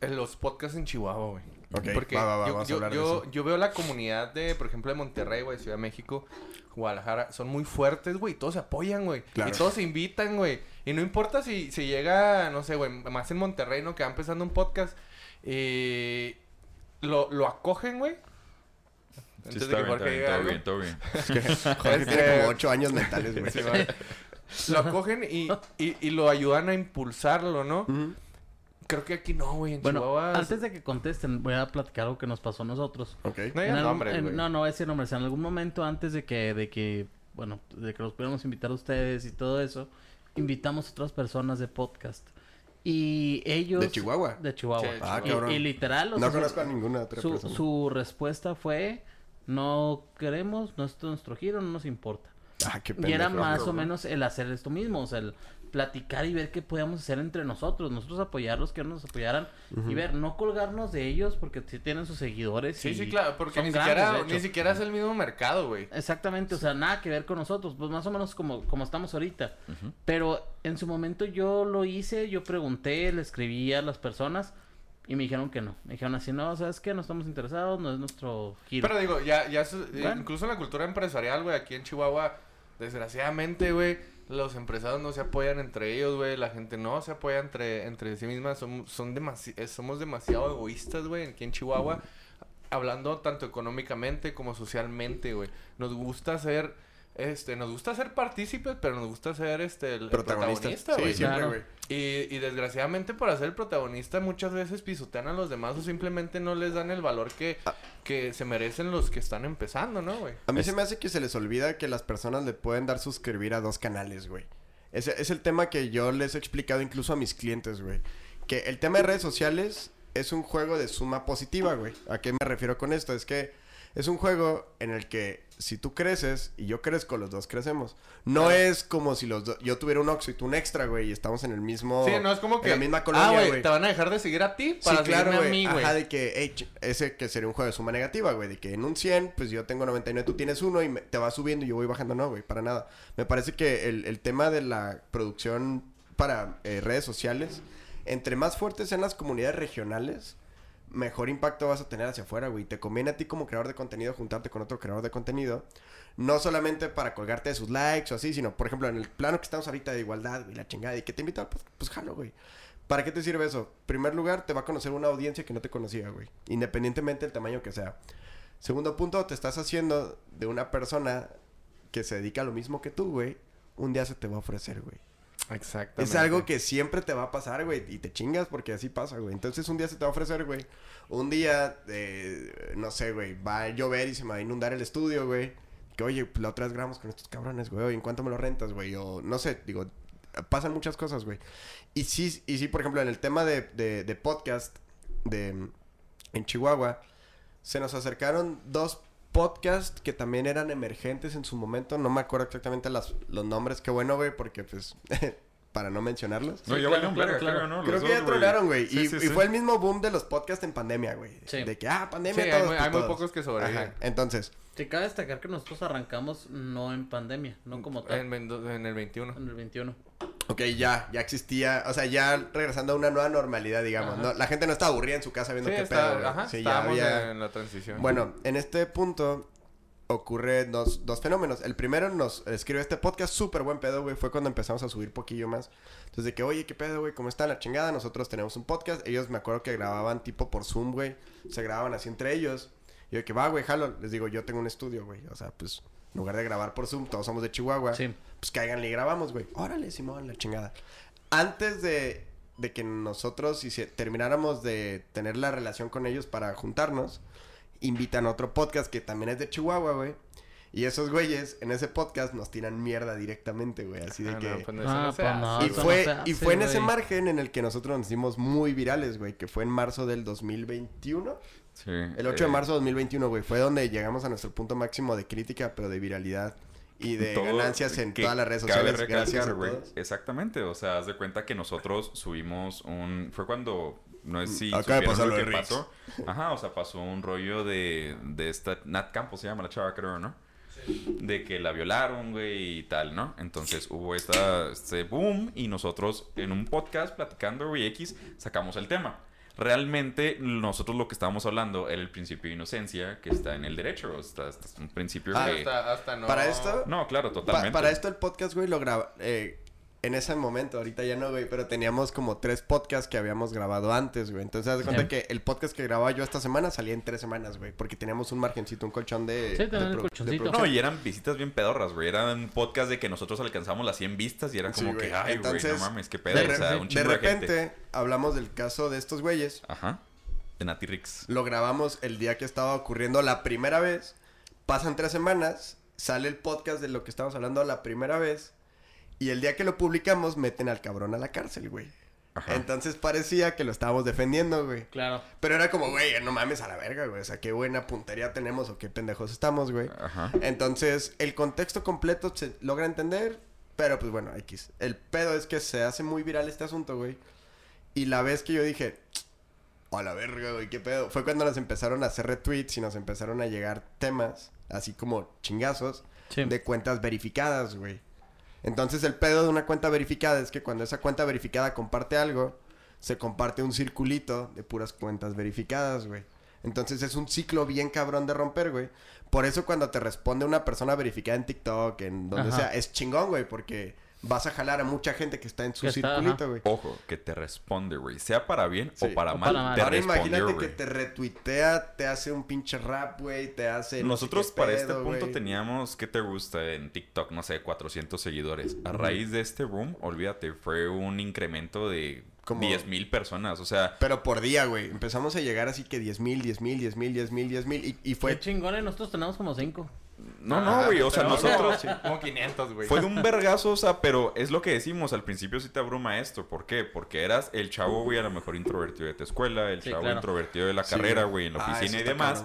En los podcasts en Chihuahua, güey. Ok, Porque va, va, va, yo, vamos a yo- hablar de yo- eso. yo veo la comunidad de, por ejemplo, de Monterrey, güey, Ciudad de México, Guadalajara, son muy fuertes, güey. Todos se apoyan, güey. Claro. Y todos se invitan, güey. Y no importa si, si llega, no sé, güey, más en Monterrey, ¿no? Que va empezando un podcast. Y lo, lo acogen, güey. Sí, Antes de está que bien, Jorge diga bien, todo bien, todo bien. Jorge tiene como ocho años mentales, güey. Sí, lo acogen y, y, y lo ayudan a impulsarlo, ¿no? Creo que aquí no, güey. En Bueno, Chihuahua. antes de que contesten, voy a platicar algo que nos pasó a nosotros. Ok. No En algún- nombres, en- güey. no, no voy a decir nombres. En algún momento antes de que, de que, bueno, de que los pudiéramos invitar a ustedes y todo eso, invitamos a otras personas de podcast. Y ellos... ¿De Chihuahua? De Chihuahua. Sí, Ah, Y- cabrón. y, literal, o No sea, conozco a ninguna otra su, persona. su respuesta fue, no queremos, no es nuestro giro, no nos importa. Ah, qué Y era pendejo. más o menos el hacer esto mismo, o sea, el platicar y ver qué podíamos hacer entre nosotros, nosotros apoyarlos, que nos apoyaran y ver, no colgarnos de ellos porque sí tienen sus seguidores. Sí, y sí, claro, porque ni grandes, siquiera, ni siquiera es el mismo mercado, güey. Exactamente, o sea, nada que ver con nosotros, pues más o menos como, como estamos ahorita. Pero en su momento yo lo hice, yo pregunté, le escribí a las personas y me dijeron que no. Me dijeron así, no, ¿sabes qué? No estamos interesados, no es nuestro giro. Pero digo, ya, ya, eh, Bueno. incluso en la cultura empresarial, güey, aquí en Chihuahua, desgraciadamente, güey, los empresarios no se apoyan entre ellos, güey, la gente no se apoya entre, entre sí misma, son, son demasi- eh, somos demasiado egoístas, güey, aquí en Chihuahua, hablando tanto económicamente como socialmente, güey, nos gusta ser, este, nos gusta ser partícipes, pero nos gusta ser, este, el, el Protagonista. protagonista, Sí, siempre, Claro. Y, y desgraciadamente por ser el protagonista muchas veces pisotean a los demás o simplemente no les dan el valor que, Ah. que se merecen los que están empezando, ¿no, güey? A mí Es- se me hace que se les olvida que las personas le pueden dar suscribir a dos canales, güey. Ese es el tema que yo les he explicado incluso a mis clientes, güey. Que el tema de redes sociales es un juego de suma positiva, güey. ¿A qué me refiero con esto? Es que es un juego en el que si tú creces y yo crezco, los dos crecemos. No es como si los dos... Yo tuviera un Oxxo y tú un extra, güey, y estamos en el mismo... Sí, no es como en que... la misma ah, colonia, güey, güey. te van a dejar de seguir a ti para sí, claro, a mí, güey. Ajá, de que, hey, ese que sería un juego de suma negativa, güey. De que en un 100, pues yo tengo 99, tú tienes uno y me- te vas subiendo y yo voy bajando. No, güey, para nada. Me parece que el, el tema de la producción para eh, redes sociales, entre más fuertes sean las comunidades regionales, mejor impacto vas a tener hacia afuera, güey. Te conviene a ti como creador de contenido juntarte con otro creador de contenido. No solamente para colgarte de sus likes o así, sino, por ejemplo, en el plano que estamos ahorita de igualdad, güey, la chingada, y que te invita, pues, pues jalo, güey. ¿Para qué te sirve eso? primer lugar, te va a conocer una audiencia que no te conocía, güey. Independientemente del tamaño que sea. Segundo punto, te estás haciendo de una persona que se dedica a lo mismo que tú, güey. Un día se te va a ofrecer, güey. Exactamente. Es algo que siempre te va a pasar, güey. Y te chingas porque así pasa, güey. Entonces un día se te va a ofrecer, güey. Un día, eh, no sé, güey. Va a llover y se me va a inundar el estudio, güey. Que oye, la otra vez con estos cabrones, güey. ¿en cuánto me lo rentas, güey? O no sé, digo, pasan muchas cosas, güey. Y sí, y sí, por ejemplo, en el tema de, de podcast de en Chihuahua, se nos acercaron dos podcasts que también eran emergentes en su momento. No me acuerdo exactamente las, los nombres. Qué bueno, güey, porque pues, para no mencionarlos. No, Sí, ya claro, claro, claro. creo, ¿no? Creo Los que dos, ya trolearon, güey. Sí, y, sí, y sí. fue el mismo boom de los podcasts en pandemia, güey. Sí. De que, ah, pandemia Sí, todos. hay, muy- pues, hay muy pocos que sobreviven. Entonces, Sí, cabe destacar que nosotros arrancamos no en pandemia, no como tal, En, en- en el 21. en el 21. Ok, ya, ya existía. O sea, ya regresando a una nueva normalidad, digamos. ¿no? La gente no está aburrida en su casa viendo Sí, qué está- pedo, ajá, Sí, ya estábamos había- en la transición. Bueno, en este punto ocurre dos, dos fenómenos. El primero nos escribe este podcast súper buen pedo, güey. Fue cuando empezamos a subir poquillo más. Entonces, de que, oye, ¿qué pedo, güey? ¿Cómo está la chingada? Nosotros tenemos un podcast. Ellos me acuerdo que grababan tipo por Zoom, güey. Se grababan así entre ellos. Y yo que va, güey, jalo. Les digo, yo tengo un estudio, güey. O sea, pues, en lugar de grabar por Zoom, todos somos de Chihuahua. Sí. Pues cáiganle y grabamos, güey. Órale, Simón, la chingada. Antes de, de que nosotros hici- termináramos de tener la relación con ellos para juntarnos, invitan a otro podcast que también es de Chihuahua, güey. Y esos güeyes en ese podcast nos tiran mierda directamente, güey. Así de Ah, que... no, pues Ah, pues y, fue, y fue en ese margen en el que nosotros nos hicimos muy virales, güey. Que fue en marzo del 2021. Sí, El 8 de eh, marzo de 2021, güey. Fue donde llegamos a nuestro punto máximo de crítica, pero de viralidad. Y de todo- ganancias en todas las redes cabe sociales. Recalcar, güey. Exactamente, o sea, haz de cuenta que nosotros subimos un... Fue cuando... No sé si Acaba de pasar lo que pasó. Ajá, o sea, pasó un rollo de, de esta... Nat Campos se llama la chava, creo, ¿no? De que la violaron, güey, y tal, ¿no? Entonces hubo esta, este boom y nosotros en un podcast platicando, güey, X, sacamos el tema. Realmente nosotros lo que estábamos hablando era el principio de inocencia que está en el derecho. Está, está- es un principio Ah, que... Hasta, hasta no. Para esto, No, claro, pa- totalmente. para esto el podcast, güey, lo graba... eh, en ese momento, ahorita ya no, güey, pero teníamos como tres podcasts que habíamos grabado antes, güey. Entonces, haz de cuenta que el podcast que grababa yo esta semana salía en tres semanas, güey. Porque teníamos un margencito, un colchón de... Sí, de de colchoncito. producción. No, y eran visitas bien pedorras, güey. Eran podcast de que nosotros alcanzamos las 100 vistas y era como Sí, que, güey. ay, güey, Entonces, no mames, qué de, pedo. re- o sea, un de de, repente gente. hablamos del caso de estos güeyes. Ajá. De Nati Rix. Lo grabamos el día que estaba ocurriendo la primera vez. Pasan tres semanas. Sale el podcast de lo que estábamos hablando la primera vez. Y el día que lo publicamos, meten al cabrón a la cárcel, güey. Ajá. Entonces parecía que lo estábamos defendiendo, güey. Claro. Pero era como, güey, no mames a la verga, güey. O sea, qué buena puntería tenemos o qué pendejos estamos, güey. Ajá. Entonces, el contexto completo se logra entender, pero pues bueno, X. El pedo es que se hace muy viral este asunto, güey. Y la vez que yo dije, a la verga, güey, qué pedo. Fue cuando nos empezaron a hacer retweets y nos empezaron a llegar temas, así como chingazos, Sí. de cuentas verificadas, güey. Entonces, el pedo de una cuenta verificada es que cuando esa cuenta verificada comparte algo, se comparte un circulito de puras cuentas verificadas, güey. Entonces es un ciclo bien cabrón de romper, güey. Por eso cuando te responde una persona verificada en TikTok, en donde Ajá. sea, es chingón, güey, porque vas a jalar a mucha gente que está en su está, circulito, güey. Ojo, que te responde, güey. Sea para bien Sí. o para O mal, para mal. te Ahora respondió, imagínate güey. que te retuitea, te hace un pinche rap, güey, te hace... no sé Nosotros qué para este punto güey. teníamos, ¿qué te gusta? En TikTok, no sé, 400 seguidores. A raíz de este boom, olvídate, fue un incremento de Como- 10 mil personas. O sea, Pero por día, güey. Empezamos a llegar así que 10 mil, 10 mil, 10 mil, 10 mil, 10 mil. Y, y Fue fue... chingones, nosotros tenemos como cinco. No, no, güey. O sea, nosotros... como- Como 500, güey. Fue de un vergazo, o sea, pero es lo que decimos, al principio sí te abruma esto. ¿Por qué? Porque eras el chavo, güey, a lo mejor introvertido de tu escuela, el Sí, chavo claro. introvertido de la carrera, güey. en la Ah, oficina y demás.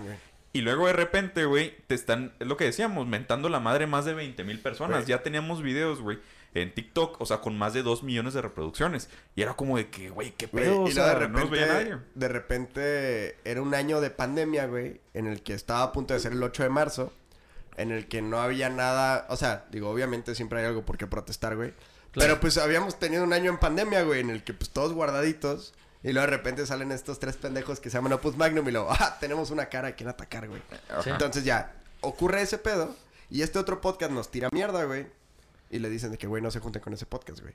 y luego de repente, güey, te están, es lo que decíamos, mentando la madre más de 20 mil personas. Ya teníamos videos, güey, en TikTok, o sea, con más de 2 millones de reproducciones. Y era como de que, güey, qué pedo, o y sea, de no nos veía repente, nadie. de repente era un año de pandemia, güey, en el que estaba a punto de ser el 8 de marzo, en el que no había nada, o sea, digo, obviamente siempre hay algo por qué protestar, güey. Claro. Pero pues habíamos tenido un año en pandemia, güey, en el que pues todos guardaditos y luego de repente salen estos tres pendejos que se llaman Opus Magnum y luego, ah, tenemos una cara a quien atacar, güey. Sí. Entonces ya, ocurre ese pedo y este otro podcast nos tira mierda, güey. Y le dicen de que, güey, no se junten con ese podcast, güey.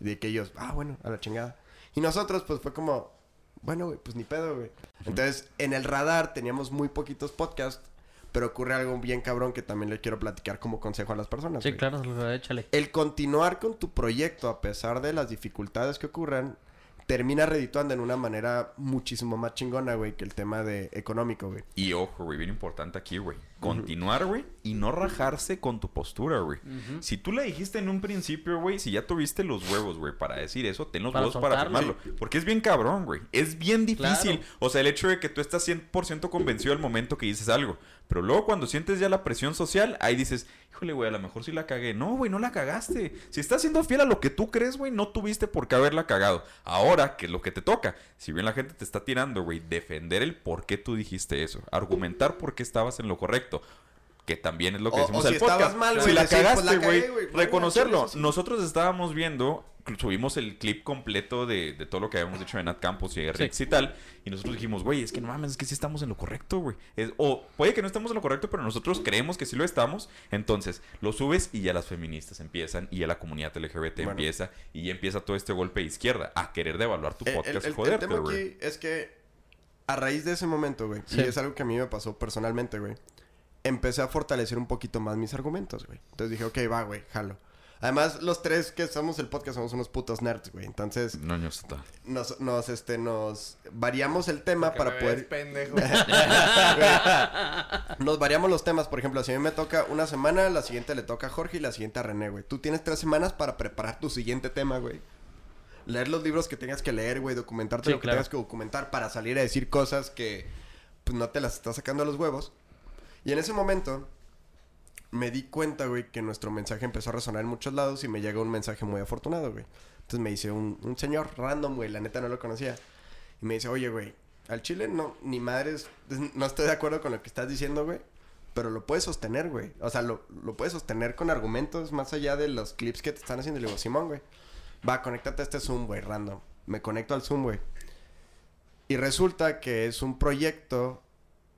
Y de que ellos, ah, bueno, a la chingada. Y nosotros, pues fue como, bueno, güey, pues ni pedo, güey. Entonces, en el radar teníamos muy poquitos podcasts, pero ocurre algo bien cabrón que también le quiero platicar como consejo a las personas. Sí, güey. claro, échale. El continuar con tu proyecto a pesar de las dificultades que ocurran, termina redituando en una manera muchísimo más chingona, güey, que el tema de económico, güey. Y ojo, güey, bien importante aquí, güey. Continuar, güey, y no rajarse con tu postura, güey. Si tú le dijiste en un principio, güey, si ya tuviste los huevos, güey, para decir eso, ten los Para huevos para afirmarlo. Porque es bien cabrón, güey. Es bien difícil. Claro. O sea, el hecho de que tú estás 100% convencido al momento que dices algo. Pero luego cuando sientes ya la presión social, ahí dices, híjole, güey, a lo mejor sí la cagué. No, güey, no la cagaste. Si estás siendo fiel a lo que tú crees, güey, no tuviste por qué haberla cagado. Ahora, que es lo que te toca. Si bien la gente te está tirando, güey, defender el por qué tú dijiste eso. Argumentar por qué estabas en lo correcto. Que también es lo que O- decimos o si el podcast. mal, si güey, la decir, pues, cagaste, la cagué, güey, reconocerlo. Nosotros estábamos viendo, subimos el clip completo de, de todo lo que habíamos dicho de Nat Campos y de Sí. Rix y tal. Y nosotros dijimos, güey, es que no mames, es que sí estamos en lo correcto, güey. O puede que no estemos en lo correcto, pero nosotros creemos que sí lo estamos. Entonces, lo subes y ya las feministas empiezan, y ya la comunidad LGBT Bueno. empieza, y ya empieza todo este golpe de izquierda a querer devaluar tu El- podcast el, y el- el joderte, tema güey. aquí es que a raíz de ese momento, güey, Sí. y es algo que a mí me pasó personalmente, güey, empecé a fortalecer un poquito más mis argumentos, güey. Entonces dije, ok, va, güey, jalo. Además, los tres que somos el podcast somos unos putos nerds, güey. Entonces, No, no está. nos, nos, este, nos variamos el tema Que para me poder... ves pendejo. Nos variamos los temas, por ejemplo, si a mí me toca una semana, la siguiente le toca a Jorge y la siguiente a René, güey. Tú tienes tres semanas para preparar tu siguiente tema, güey. Leer los libros que tengas que leer, güey, documentarte Sí, lo que claro. tengas que documentar para salir a decir cosas que pues no te las estás sacando a los huevos. Y en ese momento me di cuenta, güey, que nuestro mensaje empezó a resonar en muchos lados y me llegó un mensaje muy afortunado, güey. Entonces me dice un, un señor random, güey, la neta no lo conocía. Y me dice, oye, güey, al chile no, ni madres, no estoy de acuerdo con lo que estás diciendo, güey. Pero lo puedes sostener, güey. O sea, lo, lo puedes sostener con argumentos más allá de los clips que te están haciendo. Y le digo, Simón, güey. Va, conéctate a este Zoom, güey, random. Me conecto al Zoom, güey. Y resulta que es un proyecto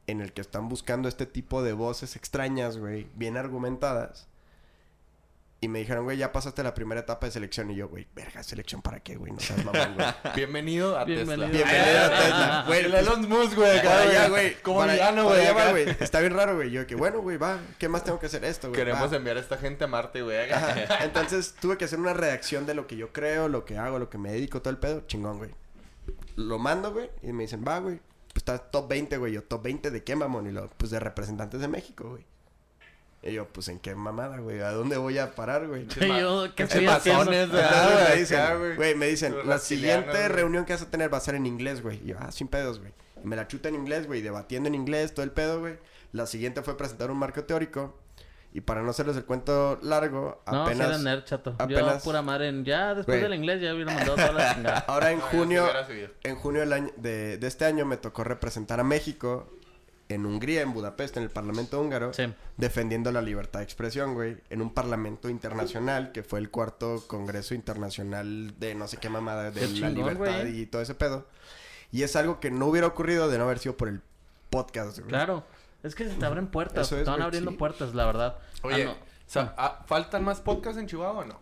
en el que están buscando este tipo de voces extrañas, güey, bien argumentadas. Y me dijeron, güey, ya pasaste la primera etapa de selección. Y yo, güey, verga, ¿selección para qué, güey? No seas mamón, güey. Bienvenido a Bienvenido. Tesla. Bienvenido a Tesla. Güey, El pues, Elon Musk, güey. acá, güey. Como villano, güey. güey. Está bien raro, güey. Yo que, bueno, güey, va. ¿Qué más tengo que hacer esto, güey? Queremos Va. enviar a esta gente a Marte, güey. Entonces tuve que hacer una redacción de lo que yo creo, lo que hago, lo que me dedico, todo el pedo. Chingón, güey. Lo mando, güey. Y me dicen, va, güey. Pues está top 20, güey. Yo, top 20 de qué, mamón. Y lo, pues de representantes de México, güey. Y yo, pues en qué mamada, güey. ¿A dónde voy a parar, güey? Yo, ¿qué estoy masones, Ah, me güey, dicen, me dicen, la siguiente güey. reunión que vas a tener va a ser en inglés, güey. Y yo, ah, sin pedos, güey. Y me la chuta en inglés, güey, debatiendo en inglés, todo el pedo, güey. La siguiente fue presentar un marco teórico. Y para no hacerles el cuento largo, No, si apenas... era nerd, chato. apenas- Yo, pura madre, en- ya después Güey. del inglés ya hubiera mandado toda la chingada. Ahora en No, junio, en junio del año, de, de este año me tocó representar a México en Hungría, en Budapest, en el Parlamento húngaro, Sí. defendiendo la libertad de expresión, güey, en un Parlamento internacional que fue el cuarto Congreso Internacional de no sé qué mamada de Qué la chingón, libertad güey. y todo ese pedo. Y es algo que no hubiera ocurrido de no haber sido por el podcast, güey. Claro. Es que se te abren puertas. Eso es, te van güey, abriendo sí. puertas, la verdad. Oye, Ah, no. o sea, ah, ¿faltan más podcasts en Chihuahua o no?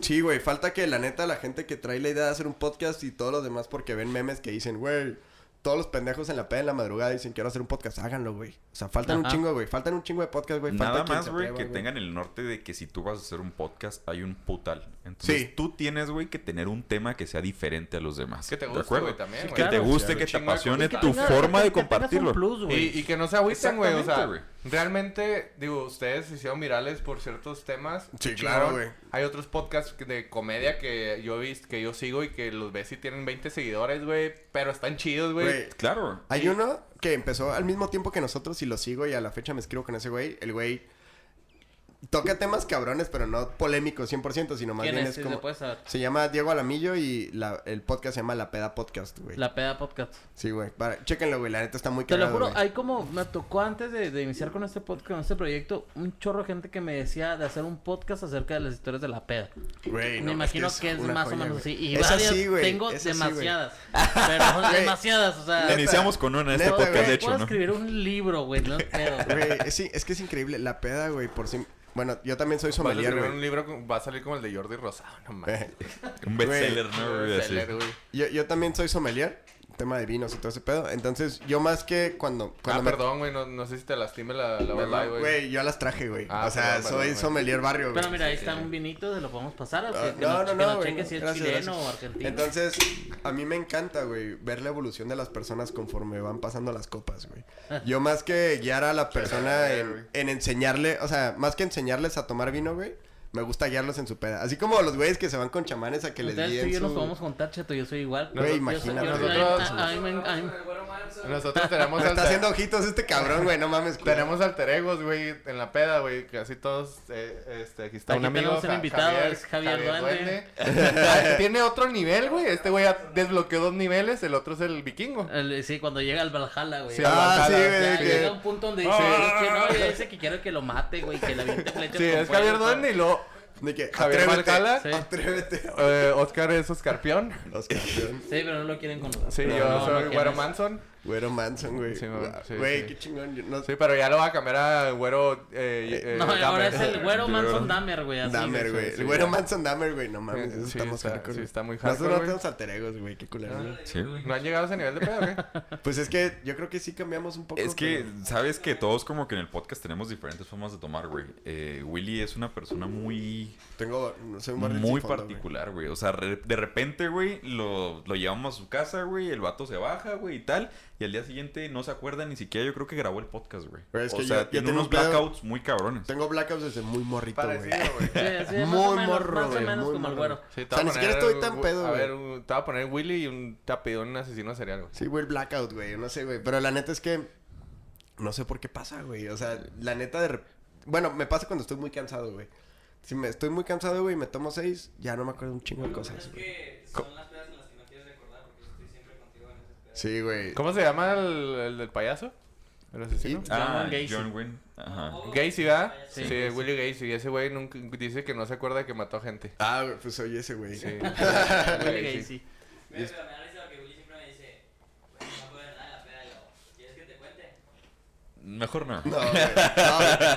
Sí, güey, falta que la neta la gente que trae la idea de hacer un podcast y todos los demás porque ven memes que dicen, güey, todos los pendejos en la peda en la madrugada dicen quiero hacer un podcast, háganlo, güey. O sea, faltan un chingo, güey, faltan un chingo de podcast, güey. falta Nada más, güey, que tengan el norte de que si tú vas a hacer un podcast, hay un putal. Entonces, Sí. tú tienes, güey, que tener un tema que sea diferente a los demás. Que te ¿De guste, acuerdo? güey, también, Sí. Que te guste, sí, que te de apasione tu forma de compartirlo. plus. Y, y que no se agüiten, güey. O sea, Exactamente, realmente, digo, ustedes se hicieron virales por ciertos temas. Sí, claro, güey. Hay otros podcasts que- de comedia que yo he visto, que yo sigo y que los ves y tienen 20 seguidores, güey. Pero están chidos, güey. Güey, Claro. Hay uno que empezó al mismo tiempo que nosotros y lo sigo y a la fecha me escribo con ese güey. El güey toca temas cabrones, pero no polémicos 100%, sino más ¿Quién bien es? es como... se puede saber. Se llama Diego Alamillo y la, el podcast se llama La Peda Podcast, güey. La peda podcast. Sí, güey. Para- Chéquenlo, güey. La neta está muy Te lo cagado, juro, güey. hay como, me tocó antes de, de iniciar con este podcast, con este proyecto, un chorro de gente que me decía de hacer un podcast acerca de las historias de la peda. Güey, me no, imagino que es, más o menos güey. así. Y Es varias, así, güey. tengo es así, güey. demasiadas. pero son Güey. demasiadas, o sea. Neta. Iniciamos con una en este Neta, podcast, güey. de hecho, Puedo ¿no? escribir un libro, güey, no es pedo. Güey, es que es increíble. La peda, güey, por sí... Bueno, yo también soy sommelier, güey. un libro, con- va a salir como el de Jordi Rosado, no mames. Un bestseller, ¿no? Un güey? Así. bestseller, güey. Yo, yo también soy sommelier. Tema de vinos y todo ese pedo. Entonces, yo más que cuando... cuando Ah, me- perdón, güey, no, no sé si te lastime la, la Light, güey. Güey, yo las traje, güey. Ah, o sea, perdón, soy perdón, sommelier barrio, güey. Pero mira, ahí está un vinito, se lo podemos pasar. o Ah, que no, no, que no, güey, cheque si es gracias, chileno gracias. o argentino. Entonces, a mí me encanta, güey, ver la evolución de las personas conforme van pasando las copas, güey. Yo más que guiar a la persona en, en enseñarle, o sea, más que enseñarles a tomar vino, güey, me gusta guiarlos en su peda. Así como los güeyes que se van con chamanes a que les y yo su... nos podemos juntar, cheto, yo soy igual. Güey, Yo imagínate. yo Nosotros- tenemos está alter- haciendo ojitos este cabrón, güey, no mames. Tenemos alter egos, güey, en la peda, güey. Casi todos, eh, este, aquí está Aquí un amigo. Ja- invitado, es Javier Duende. Ah, Tiene otro nivel, güey. Este güey ya desbloqueó dos niveles, el otro es el vikingo. el- sí, cuando llega al Valhalla, güey. Sí, Ah, sí, güey, sí. que- llega un punto donde dice, Ah. es que no, ya dice que quiero que lo mate, güey, que le aviente flechas Sí, es Javier. Duende y luego De que, Javier atrévete, Valhalla. Sí. atrévete. eh, Oscar es Oscarpión. Oscar, Sí, pero no lo quieren conocer. Sí, No, yo no, soy no quieres. Manson. Güero Manson, güey. Sí, Güey, sí. qué chingón. yo no- Sí, pero ya lo va a cambiar a güero. Eh, eh, No, ahora es el güero Manson Dahmer, güey. así, Dahmer, güey. güey. El güero. Manson Dahmer, güey. No mames, Sí, eso sí, estamos está- hardcore. sí, güey. está muy Nosotros hardcore, no güey. tenemos alter egos, güey. Qué culero. güey. Sí, güey. ¿No han llegado a ese nivel de pedo, qué? Pues es que yo creo que sí cambiamos un poco. Es que, pero- sabes que todos como que en el podcast tenemos diferentes formas de tomar, güey. Eh, Willy es una persona muy, Tengo... Soy un muy fondo, güey. particular, güey. O sea, re- de repente, güey, lo, lo llevamos a su casa, güey, el vato se baja, güey, y tal. Y al día siguiente no se acuerda ni siquiera, yo creo que grabó el podcast, güey. Pero es o que sea, yo- yo tiene tengo unos pedo- blackouts muy cabrones. Tengo blackouts desde muy morrito, güey. Sí, sí, Muy o menos, morro, más o güey, menos muy como el güero. Sí, O sea, ni a siquiera estoy tan pedo, A güey. ver, un- te voy a poner Willy y un tapidón, un asesino serial, güey. Sí, güey, el blackout, güey. No sé, güey. Pero la neta es que... No sé por qué pasa, güey. O sea, la neta de... Bueno, me pasa cuando estoy muy cansado, güey. Si me estoy muy cansado, güey, y me tomo seis, ya no me acuerdo un chingo de cosas, güey. son las pedas en las que no quieres recordar porque estoy siempre contigo en esas pedas. Sí, güey. ¿Cómo se llama el, el del payaso? ¿El asesino? Sí. Ah, John Gacy. John Wayne. Ajá. Gacy, ¿verdad? Sí. Sí, Willy Gacy. Y ese güey nunca dice que no se acuerda que mató a gente. Ah, güey, pues soy ese, güey. Sí. Willy Gacy. Gacy. Mira, pero me da risa porque Willy siempre me dice, "Güey, no acuerdo de nada la peda. Yo, ¿quieres que te cuente? Mejor no. No, güey.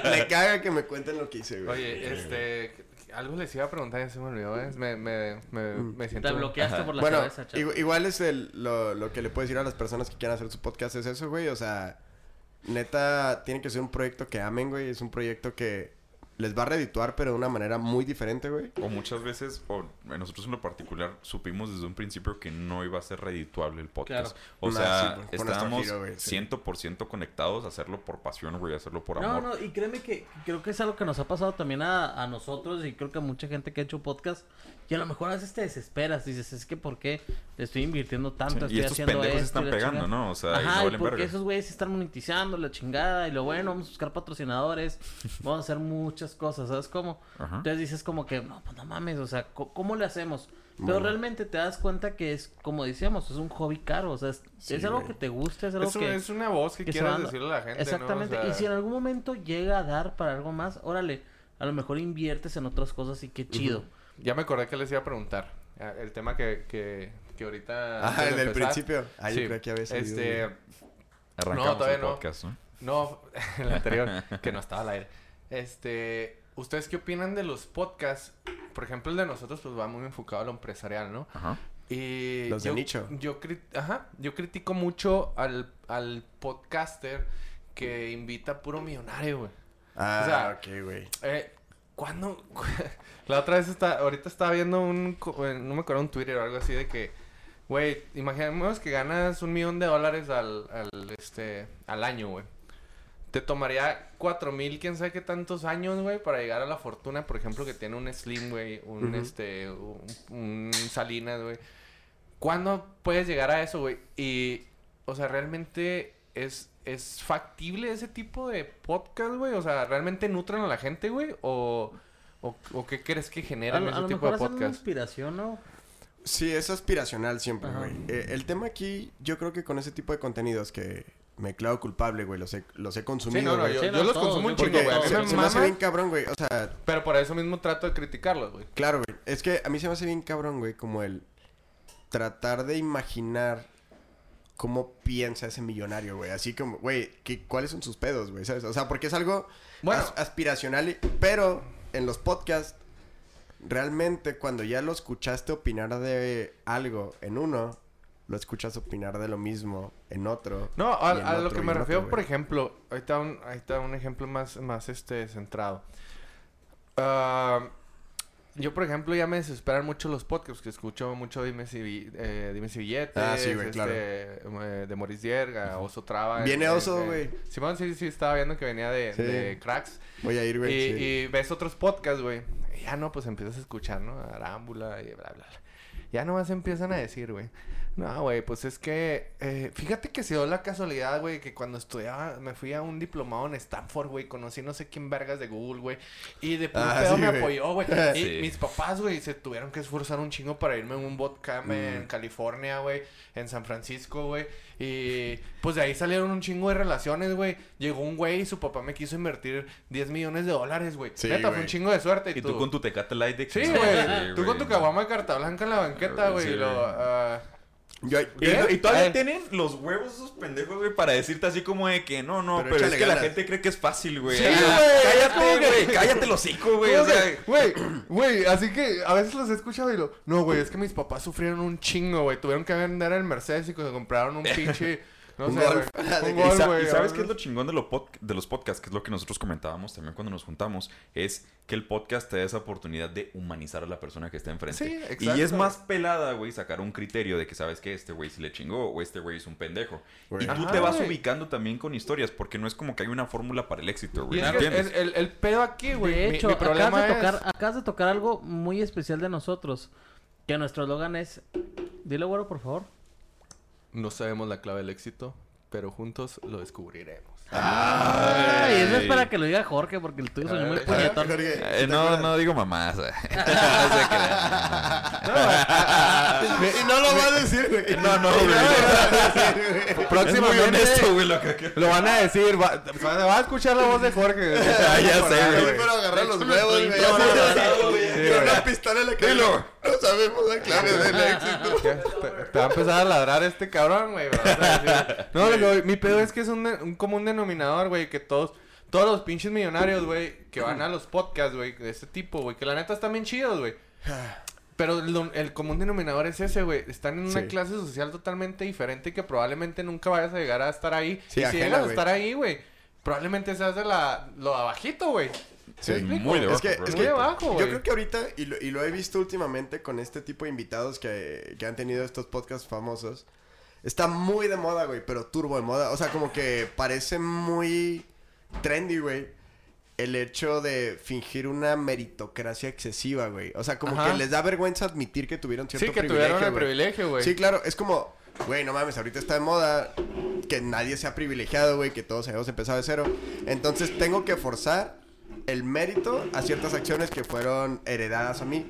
No, me caga que me cuenten lo que hice, güey. Oye, este... Algo les iba a preguntar y se me olvidó, ¿eh? Me, me, me, Mm. me siento... Te bloqueaste Ajá. por la bueno, cabeza, chaval. igu- igual es el, lo, lo que le puedes decir a las personas que quieran hacer su podcast es eso, güey. O sea, neta, tiene que ser un proyecto que amen, güey. Es un proyecto que les va a redituar, pero de una manera muy diferente, güey. O muchas veces, o nosotros en lo particular, supimos desde un principio que no iba a ser redituable el podcast. Claro. O sea, sí, nuestro estábamos giro, güey, sí. 100% conectados a hacerlo por pasión, güey, a hacerlo por No, amor. no, y créeme que creo que es algo que nos ha pasado también a, a nosotros y creo que a mucha gente que ha hecho podcast y a lo mejor a veces te desesperas, dices, es que ¿por qué le estoy invirtiendo Sí, tanto? Y estoy estos haciendo pendejos esto están y pegando, chingada". ¿no? O sea, y Ajá, no y porque verga. esos güeyes están monetizando la chingada y lo bueno, vamos a buscar patrocinadores, vamos a hacer muchas cosas, ¿sabes cómo? Ajá. Entonces dices como que, no, pues no mames, o sea, ¿cómo le hacemos? Pero Bueno. realmente te das cuenta que es, como decíamos, es un hobby caro, o sea, es, Sí, es algo güey. que te gusta, es algo Es, un- que... es una voz que, que van- decirle a la gente, Exactamente. ¿no? O sea, Y si en algún momento llega a dar para algo más, órale, a lo mejor inviertes en otras cosas y qué chido. Ya me acordé que les iba a preguntar. Ah, El tema que, que, que ahorita... Antes en el principio. Ah, yo Sí, creo que había salido, Este... Arrancamos No, todavía el podcast, ¿no? No, el anterior, que no estaba al aire. Este, ¿ustedes qué opinan de los podcasts? Por ejemplo, el de nosotros pues va muy enfocado a lo empresarial, ¿no? Ajá. Y Los de yo, nicho. Yo, cri- ajá, yo critico mucho al, al podcaster que invita a puro millonario, güey. Ah, o sea, ok, güey. Eh, ¿Cuándo? La otra vez está, ahorita estaba viendo un, no me acuerdo, un Twitter o algo así de que, güey, imaginemos que ganas un millón de dólares al, al, este, al año, güey. Te tomaría cuatro mil, quién sabe qué tantos años, güey, para llegar a la fortuna, por ejemplo, que tiene un Slim, güey, un, este, un, un Salinas, güey. ¿Cuándo puedes llegar a eso, güey? Y, o sea, realmente es, es factible ese tipo de podcast, güey. O sea, ¿realmente nutren a la gente, güey? O, o, o qué crees que generan ese a lo tipo mejor de hacen una podcast? inspiración, ¿no? Sí, es aspiracional siempre, güey. Eh, el tema aquí, yo creo que con ese tipo de contenidos que me clavo culpable, güey, los he, los he consumido, Sí, no, no, güey. yo, Sí, yo no, los todos, consumo un chingo, güey. A mí se, me se me hace bien cabrón, güey. O sea, pero por eso mismo trato de criticarlos, güey. claro, güey. Es que a mí se me hace bien cabrón, güey, como el tratar de imaginar cómo piensa ese millonario, güey. Así como, güey, ¿qué- ¿cuáles son sus pedos, güey? ¿Sabes? O sea, porque es algo Bueno. as- aspiracional, y- pero en los podcasts, realmente cuando ya lo escuchaste opinar de algo en uno, lo escuchas opinar de lo mismo en otro. No, a, y lo que y me refiero, otro, por ejemplo, ahorita un, ahorita un ejemplo más, más este, centrado. Ah, yo, por ejemplo, ya me desesperan mucho los podcasts, que escucho mucho Dime si, eh, Dime si Billetes, Ah, sí, güey, este, claro. eh, de Maurice Dierga, Oso Traba. Viene eh, Oso, eh, güey. Simón, sí, sí, estaba viendo que venía de, Sí. de Cracks. Voy a ir, Y, güey. sí. y ves otros podcasts, güey. Y ya no, pues empiezas a escuchar, ¿no? Arámbula y bla, bla, bla. Ya nomás empiezan a decir, güey. No, güey, pues es que... eh, fíjate que se dio la casualidad, güey, que cuando estudiaba... Me fui a un diplomado en Stanford, güey. Conocí no sé quién vergas de Google, güey. Y de puro Ah, pedo sí, me apoyó, güey. Y Sí. mis papás, güey, se tuvieron que esforzar un chingo para irme a un bootcamp en Mm. California, güey. En San Francisco, güey. Y pues de ahí salieron un chingo de relaciones, güey. Llegó un güey y su papá me quiso invertir 10 millones de dólares, güey. Sí, Neta, fue un chingo de suerte. Y tú con tu Tecate Light de Sí, Sí, güey. Tú con tu caguama de carta blanca en la banqueta, güey. Y lo... güey. Yo, Y, todavía Eh. tienen los huevos esos pendejos, güey, para decirte así como de que no, no, Pero pero, es que la gente cree que es fácil, güey. Sí, güey, Cállate, que- güey, cállate el hocico, güey. O ¿Cómo sea? Güey, güey, así que a veces los he escuchado y lo... No, güey, es que mis papás sufrieron un chingo, güey. Tuvieron que vender el Mercedes y se compraron un pinche... No Un sé, Golf. güey. De Un que- Y, sabes qué es lo chingón de, lo pod- de los podcasts, que es lo que nosotros comentábamos también cuando nos juntamos, es que el podcast te da esa oportunidad de humanizar a la persona que está enfrente. Sí, y es más pelada, güey, sacar un criterio de que sabes que este güey sí le chingó o este güey es un pendejo. Y tú Ajá, te vas ubicando también con historias, porque no es como que hay una fórmula para el éxito, güey. el, el pedo aquí, güey. De mi- hecho, mi, acabas, problema de tocar, es... acabas de tocar algo muy especial de nosotros. Que nuestro eslogan es... Dilo, güero, por favor. No sabemos la clave del éxito, pero juntos lo descubriremos. Ay, eso es para que lo diga Jorge, porque el tuyo soy muy Ay, puñetón. Jorge, Eh, ¿te no, no digo mamás. eh. Y no lo va a decir, güey. No, no, güey. Próximamente honesto, güey, lo que... lo van a decir. Va, va- a escuchar la voz de Jorge. Ah, ya sé, güey. pero agarrar los huevos, güey. una pistola en la. Dilo. No sabemos la clave del éxito. Te, te va a empezar a ladrar este cabrón, güey. No, mi pedo es que es un, de- un común denominador, güey, que todos, todos los pinches millonarios, güey, que van a los podcasts, güey, de este tipo, güey, que la neta están bien chidos, güey. Pero lo- el común denominador es ese, güey. Están en una Sí. clase social totalmente diferente que probablemente nunca vayas a llegar a estar ahí. Sí, y si ajena, llegas a estar ahí, güey, probablemente seas de la, lo abajito, güey. Sí, muy de Es que, es Muy que abajo, yo güey. creo que ahorita, y lo, y lo he visto últimamente con este tipo de invitados que, que han tenido estos podcasts famosos, está muy de moda, güey, pero turbo de moda. O sea, como que parece muy trendy, güey. El hecho de fingir una meritocracia excesiva, güey. O sea, como Ajá. que les da vergüenza admitir que tuvieron cierto Sí, que privilegio, tuvieron el privilegio, güey. Sí, claro, es como, güey, no mames, ahorita está de moda que nadie sea privilegiado, güey, que todos hayamos empezado de cero. Entonces tengo que forzar el mérito a ciertas acciones que fueron heredadas a mí.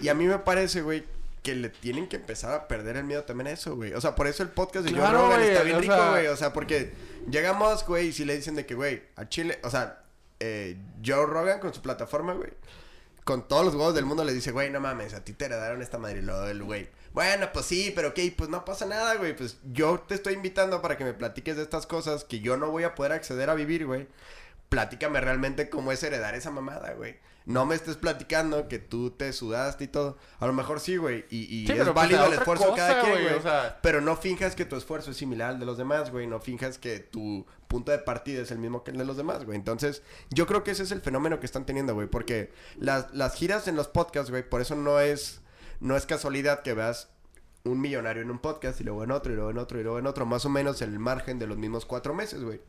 Y a mí me parece, güey, que le tienen que empezar a perder el miedo también a eso, güey. O sea, por eso el podcast de Joe Claro, Rogan está bien o rico, sea- güey. O sea, porque llegamos, güey, y si le dicen de que, güey, a Chile, o sea, eh, Joe Rogan con su plataforma, güey con todos los huevos del mundo le dice, güey, no mames, a ti te heredaron esta madre. Y luego el güey, bueno, pues sí, pero ok, pues no pasa nada, güey. Pues yo te estoy invitando para que me platiques de estas cosas que yo no voy a poder acceder a vivir, güey. Platícame realmente cómo es heredar esa mamada, güey. No me estés platicando que tú te sudaste y todo. A lo mejor sí, güey. Y, y Sí, es pero pues válido el esfuerzo de cada quien, güey, güey. o sea- Pero no finjas que tu esfuerzo es similar al de los demás, güey. No finjas que tu punto de partida es el mismo que el de los demás, güey. Entonces, yo creo que ese es el fenómeno que están teniendo, güey. Porque las, las giras en los podcasts, güey, por eso no es, no es casualidad que veas un millonario en un podcast y luego en otro, y luego en otro, y luego en otro. Más o menos en el margen de los mismos cuatro meses, güey.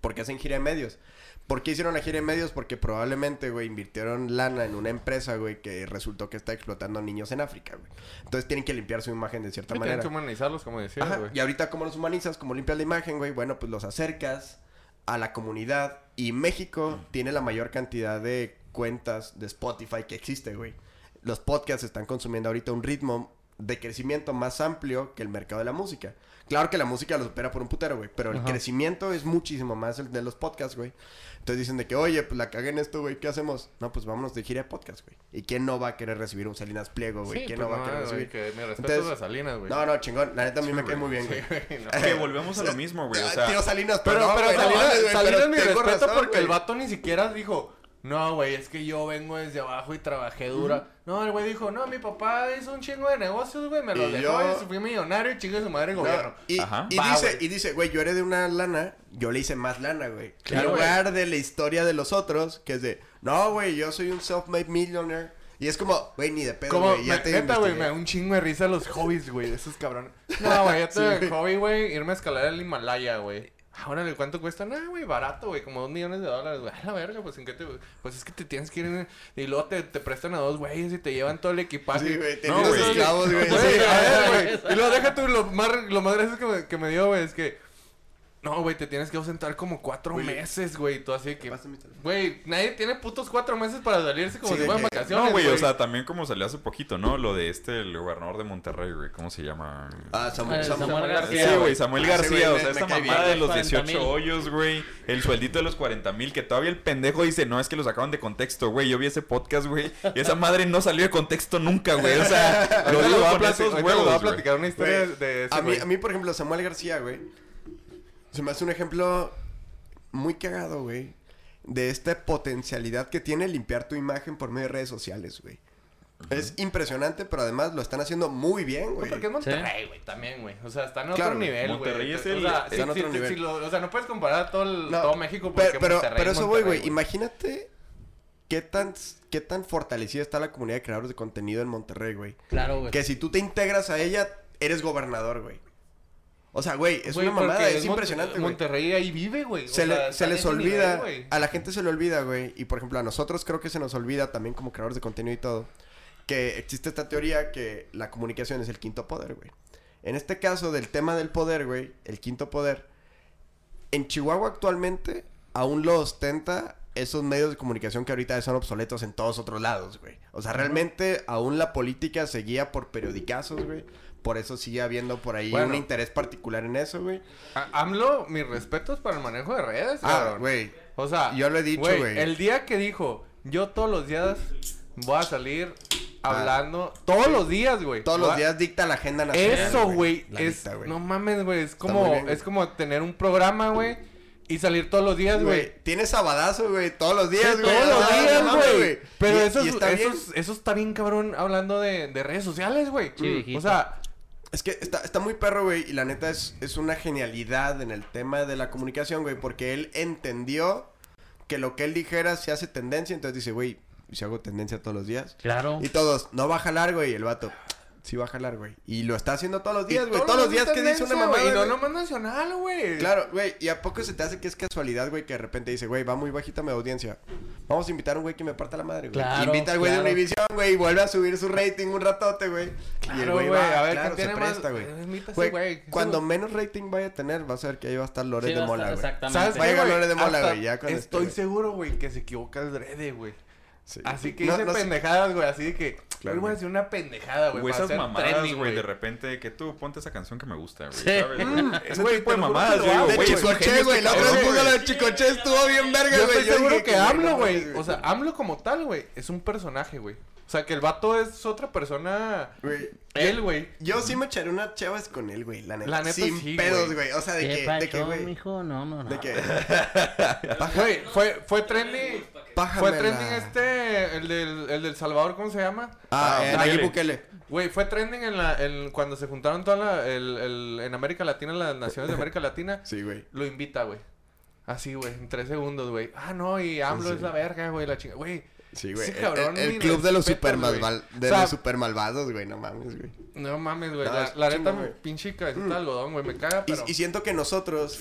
Porque hacen gira de medios. ¿Por qué hicieron la gira de medios? Porque probablemente, güey, invirtieron lana en una empresa, güey, que resultó que está explotando niños en África, güey. Entonces tienen que limpiar su imagen de cierta Sí, tienen manera. que humanizarlos, como decías, güey. Y ahorita, ¿cómo los humanizas? ¿Cómo limpias la imagen, güey? Bueno, pues los acercas a la comunidad. Y México tiene la mayor cantidad de cuentas de Spotify que existe, güey. Los podcasts están consumiendo ahorita un ritmo de crecimiento más amplio que el mercado de la música. Claro que la música lo supera por un putero, güey. Pero el Ajá. crecimiento es muchísimo más el de los podcasts, güey. Entonces dicen de que, oye, pues la cagué en esto, güey. ¿Qué hacemos? No, pues vámonos de gira de podcast, güey. ¿Y quién no va a querer recibir un Salinas Pliego, güey? Sí, ¿Quién pues no va a querer güey, recibir? que me respeto Entonces- las Salinas, güey. No, no, chingón. La neta a mí me cae muy bien, güey. Sí, no. Que volvemos a lo mismo, güey. O Ah, sea, tío Salinas, Pero, pero no Salinas, mames, güey, Salinas pero mi tengo respeto razón, porque el vato ni siquiera dijo, no, güey, es que yo vengo desde abajo y trabajé dura. No, el güey dijo, no, mi papá hizo un chingo de negocios, güey, me lo Y dejó yo- y fui millonario y chingue su madre en No, gobierno. y, Ajá. y Va, dice, güey. y dice, güey, yo heredé una lana, yo le hice más lana, güey. Claro, en lugar de la historia de los otros, que es de, no, güey, yo soy un self-made millionaire. Y es como, güey, ni de pedo, güey, ya me- te neta, güey, me da un chingo de risa los hobbies, güey, de esos cabrones. No, güey, yo Sí, tuve güey. hobby, güey, irme a escalar el Himalaya, güey. Ahora, ¿cuánto cuesta? No, güey, barato, güey, como dos millones de dólares, güey. A la verga, pues, ¿en qué te...? Pues es que te tienes que ir... en- Y luego te, te prestan a dos güeyes y te llevan todo el equipaje. Sí, güey, No, tenías güey. esclavos, güey. Güey, sí. a ver, güey. Y luego deja tú, lo más, lo más gracioso que me, que me dio, güey, es que... No, güey, te tienes que ausentar como cuatro Güey, meses, güey. Tú así que. Güey, nadie tiene putos cuatro meses para salirse como Sí, si de fueran que- vacaciones. No, güey, o sea, también como salió hace poquito, ¿no? Lo de este, el gobernador de Monterrey, güey. ¿Cómo se llama? Ah, Samuel, Eh, Samuel, Samuel García, Sí, güey. Samuel Ah, García, güey o sea, esta mamada de los 40,000. 18 hoyos, güey, el sueldito de los 40 mil, que todavía el pendejo dice, no, es que lo sacaban de contexto, güey, yo vi ese podcast, güey, y esa madre no salió de contexto nunca, güey, o sea, lo digo a platicar- una historia de a mí, por ejemplo, Samuel García, güey, se me hace un ejemplo muy cagado, güey, de esta potencialidad que tiene limpiar tu imagen por medio de redes sociales, güey. Es impresionante, pero además lo están haciendo muy bien, No, güey. porque es Monterrey, güey, también, güey. O sea, está en otro Claro, nivel, güey. Monterrey es O el- sea, está sí, en otro sí, nivel. sí, lo- o sea, no puedes comparar todo, el, No, todo México porque Pero, pero, Monterrey pero es eso voy, güey. Imagínate qué tan, qué tan fortalecida está la comunidad de creadores de contenido en Monterrey, güey. Claro, güey. Que si tú te integras a ella, eres gobernador, güey. O sea, güey, es Güey, una mamada, es impresionante, güey. Monterrey ahí vive, güey. Se, le- sea, se está en les olvida, nivel, a la gente se le olvida, güey. Y por ejemplo, a nosotros creo que se nos olvida también como creadores de contenido y todo. Que existe esta teoría que la comunicación es el quinto poder, güey. En este caso del tema del poder, güey, el quinto poder. En Chihuahua actualmente aún lo ostenta esos medios de comunicación que ahorita son obsoletos en todos otros lados, güey. O sea, realmente aún la política se guía por periodicazos, güey. Por eso sigue habiendo por ahí Bueno. un interés particular en eso, güey. AMLO, mis respetos para el manejo de redes, Ah, güey. O sea, Yo lo he dicho, güey. El día que dijo, yo todos los días voy a salir Ah. hablando, todos los días, güey. Todos los días dicta la agenda nacional. Eso, güey, es dicta, no mames, güey, es como bien, es como tener un programa, güey, y salir todos los días, güey. Tienes sabadazo, güey, todos los días, Sí, güey. todos los días, güey. Pero Y- eso, y está eso, bien. eso está bien cabrón hablando de, de redes sociales, güey. Sí, o sea, Es que está, está muy perro, güey, y la neta es, es una genialidad en el tema de la comunicación, güey, porque él entendió que lo que él dijera se hace tendencia, entonces dice, güey, ¿y si hago tendencia todos los días? Claro. Y todos, no va a jalar, güey, y el vato, sí va a jalar, güey. Y lo está haciendo todos los días, güey, todos los días que dice una güey, Y no nomás nacional, güey. Claro, güey, y a poco se te hace que es casualidad, güey, que de repente dice, güey, va muy bajita mi audiencia. Vamos a invitar a un güey que me parta la madre, güey. Claro, Invita al güey claro. de Univision, güey, y vuelve a subir su rating un ratote, güey. y el güey güey, va, a ver, claro, ¿quién se más? presta, güey. Eh, Güey, cuando menos rating vaya a tener, vas a ver que ahí va a estar Lores Sí, de Mola, güey. Exactamente. ¿Sabes Va a llegar? Lore de Mola, güey, este, Estoy güey. seguro, güey, que se equivoca el drede, güey. Sí. Así que No, dice no sé- pendejadas, güey, así de que... Claro, voy a decir una pendejada, güey, para esas hacer mamadas, trending, güey, de repente, que tú ponte esa canción que me gusta, güey, Sí. ¿sabes? Mm, Ese güey, tipo de mamadas, yo De güey, un Chicoche, güey. La otra vez cabrón, puso güey. la de Chicoche, estuvo bien verga, Yo güey. estoy seguro que AMLO, no güey. O sea, AMLO como tal, güey, es un personaje, güey. O sea, que el vato es otra persona. Güey. Él, güey. Yo sí me echaré unas chavas con él, güey, la neta. La neta Sin sí, pedos, güey. O sea, de ¿Qué que, de que, güey. No, no, no. De que. Güey, fue, fue trending. Pájamela. Fue trending este, el del, el del Salvador, ¿cómo se llama? Ah, Ah, eh, Bukele. Nayib Bukele. Güey, fue trending en la, en- cuando se juntaron todas la, el, el- en América Latina, las naciones de América Latina. Sí, güey. Lo invita, güey. Así, güey, en tres segundos, güey. Ah, no, y AMLO Sí. es la verga, güey, la chinga. Güey, Sí, güey. Ese El- cabrón, el, club de los respetos, super malval- de O sea, los super malvados, güey, no mames, güey. no mames, güey. No, la neta, pinche cabecita Mm. de algodón, güey, me caga, Y, pero... y siento que nosotros,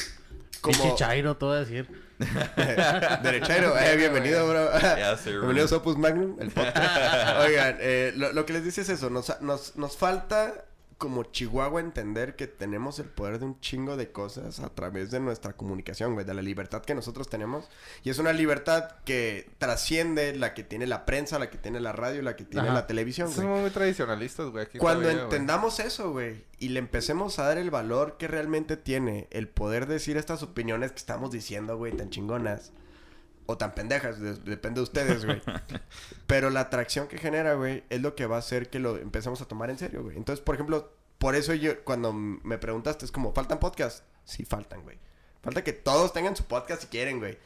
como Pinche chairo, te voy a decir. derechero, eh, bienvenido, bro. Sé, güey. Bienvenidos a Opus Magnum, el podcast. Oigan, eh, lo, lo que les dice es eso, nos, nos, nos falta como Chihuahua entender que tenemos el poder de un chingo de cosas a través de nuestra comunicación, güey, de la libertad que nosotros tenemos. Y es una libertad que trasciende la que tiene la prensa, la que tiene la radio, la que tiene Ajá. la televisión, güey. Somos muy tradicionalistas, güey. aquí Cuando todavía, güey. entendamos eso, güey, y le empecemos a dar el valor que realmente tiene el poder decir estas opiniones que estamos diciendo, güey, tan chingonas o tan pendejas, de- depende de ustedes, güey. Pero la atracción que genera, güey, es lo que va a hacer que lo empecemos a tomar en serio, güey. Entonces, por ejemplo, por eso yo cuando me preguntaste es como, ¿faltan podcasts? Sí, faltan, güey. Falta que todos tengan su podcast si quieren, güey.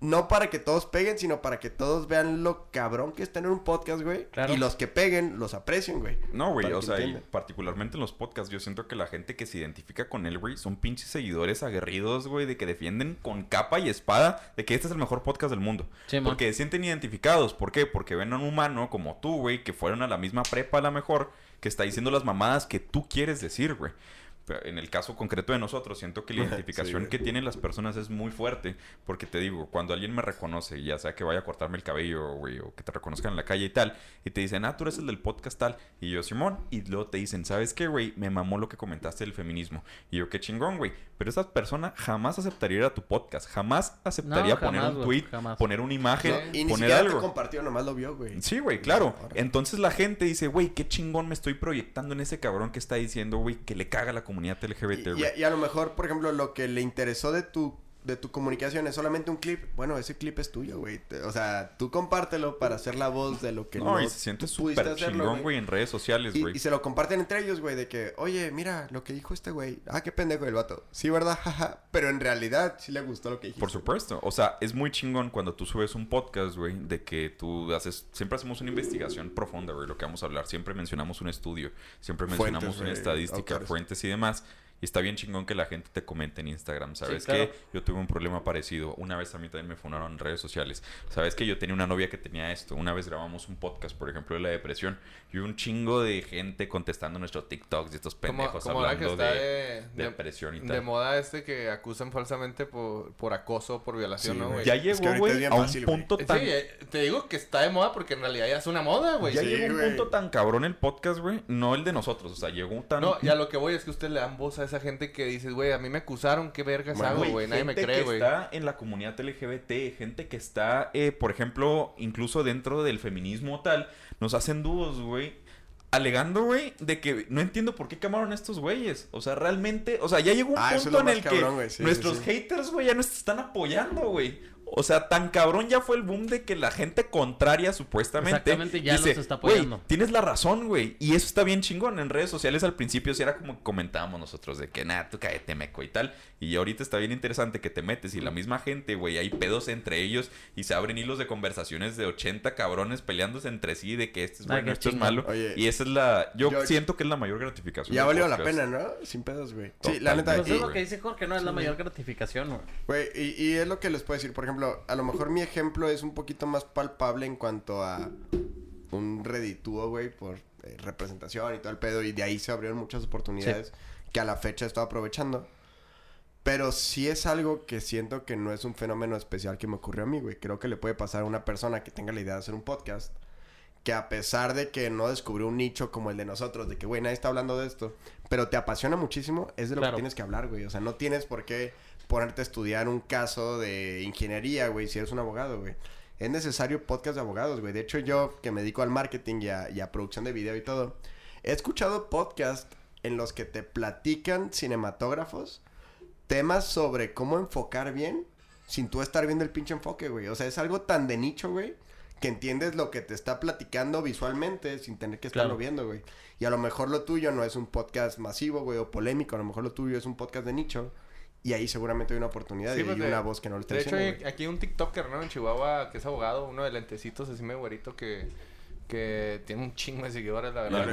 No para que todos peguen, sino para que todos vean lo cabrón que es tener un podcast, güey. Claro. Y los que peguen, los aprecien, güey. No, güey, o sea, y particularmente en los podcasts, yo siento que la gente que se identifica con él, güey, son pinches seguidores aguerridos, güey, de que defienden con capa y espada de que este es el mejor podcast del mundo. Sí. Porque se sienten identificados. ¿Por qué? Porque ven a un humano como tú, güey, que fueron a la misma prepa a la mejor, que está diciendo las mamadas que tú quieres decir, güey. En el caso concreto de nosotros, siento que la identificación que tienen las personas es muy fuerte. Porque te digo, cuando alguien me reconoce, ya sea que vaya a cortarme el cabello, güey, o que te reconozcan en la calle y tal, y te dicen, ah, tú eres el del podcast tal, y yo, Simón, y luego te dicen, ¿sabes qué, güey? Me mamó lo que comentaste del feminismo. Y yo, qué chingón, güey. Pero esa persona jamás aceptaría ir a tu podcast, jamás aceptaría No, poner un tweet, jamás. poner una imagen, No, y ni poner algo. te compartió, nomás lo vio, güey. Sí, güey, claro. Entonces la gente dice, güey, qué chingón me estoy proyectando en ese cabrón que está diciendo, güey, que le caga a la comunidad LGBT, Y, güey. y a- y a lo mejor, por ejemplo, lo que le interesó de tu de tu comunicación es solamente un clip. Bueno, ese clip es tuyo, güey. O sea, tú compártelo para hacer la voz de lo que no, no, y se siente súper chingón, güey, en redes sociales, güey. y se lo comparten entre ellos, güey, de que, oye, mira lo que dijo este güey. Ah, qué pendejo el vato. Sí, ¿verdad? Jaja. Pero en realidad sí le gustó lo que dijiste. Por supuesto. O sea, es muy chingón cuando tú subes un podcast, güey, de que tú haces... Siempre hacemos una investigación profunda, güey, lo que vamos a hablar. Siempre mencionamos un estudio. Siempre Fuentes, mencionamos una güey, estadística, fuentes y demás. Y está bien chingón que la gente te comente en Instagram. ¿Sabes claro. qué? Yo tuve un problema parecido. Una vez a mí también me funaron en redes sociales. ¿Sabes que Yo tenía una novia que tenía esto. Una vez grabamos un podcast, por ejemplo, de la depresión. Y un chingo de gente contestando nuestros TikToks de estos pendejos como que hablando de, de, de de- depresión y de tal. moda este que acusan falsamente por, por acoso, por violación, Sí, ¿no, güey. Ya que llegó, es güey, a un fácil, punto Sí, tan... eh, te digo que está de moda porque en realidad ya es una moda, güey. Ya Sí, llegó un güey. punto tan cabrón el podcast, güey. No el de nosotros. O sea, llegó un tan. No, ya lo que voy es que ustedes le dan voz a esa gente que dices, güey, a mí me acusaron, qué vergas Bueno, hago, Güey, güey, nadie me gente cree, que güey. está en la comunidad LGBT, gente que está, eh, por ejemplo, incluso dentro del feminismo o tal, nos hacen dúos, güey. Alegando, güey, de que no entiendo por qué quemaron a estos güeyes. O sea, realmente, o sea, ya llegó un Ah, punto en el cabrón, que güey, sí, sí, nuestros sí. haters, güey, ya nos están apoyando, güey. O sea, tan cabrón ya fue el boom de que la gente contraria, supuestamente, Exactamente, ya dice, los está "Güey, apoyando". tienes la razón, güey. Y eso está bien chingón. En redes sociales al principio sí era como comentábamos nosotros de que, nada, tú cállate, meco y tal. Y ahorita está bien interesante que te metes y la misma gente, güey, hay pedos entre ellos y se abren hilos de conversaciones de 80 cabrones peleándose entre sí de que este es bueno, esto es malo. Oye, y esa es la... Yo, yo- siento que es la mayor gratificación. Ya valió la pena, ¿no? Sin pedos, güey. Sí, la neta. Pues es lo que dice Jorge, no es la mayor gratificación, güey. Güey, y, y es lo que les puedo decir. Por ejemplo, a lo mejor mi ejemplo es un poquito más palpable en cuanto a un reditúo, güey, por eh, representación y todo el pedo. Y de ahí se abrieron muchas oportunidades que a la fecha estoy aprovechando. Pero sí es algo que siento que no es un fenómeno especial que me ocurrió a mí, güey. Creo que le puede pasar a una persona que tenga la idea de hacer un podcast. Que a pesar de que no descubrió un nicho como el de nosotros, de que, güey, nadie está hablando de esto, pero te apasiona muchísimo, es de lo Claro. que tienes que hablar, güey. O sea, no tienes por qué ponerte a estudiar un caso de ingeniería, güey, si eres un abogado, güey. Es necesario podcast de abogados, güey. De hecho, yo que me dedico al marketing y a, y a producción de video y todo, he escuchado podcasts en los que te platican cinematógrafos temas sobre cómo enfocar bien sin tú estar viendo el pinche enfoque, güey. O sea, es algo tan de nicho, güey, que entiendes lo que te está platicando visualmente sin tener que estarlo Claro. viendo, güey. Y a lo mejor lo tuyo no es un podcast masivo, güey, o polémico. A lo mejor lo tuyo es un podcast de nicho. Y ahí seguramente hay una oportunidad Sí, y pues, hay de- una voz que no lo está De hecho, hay aquí un TikToker, ¿no? En Chihuahua, que es abogado, uno de lentecitos así medio güerito que, que tiene un chingo de seguidores, la ¿Y verdad.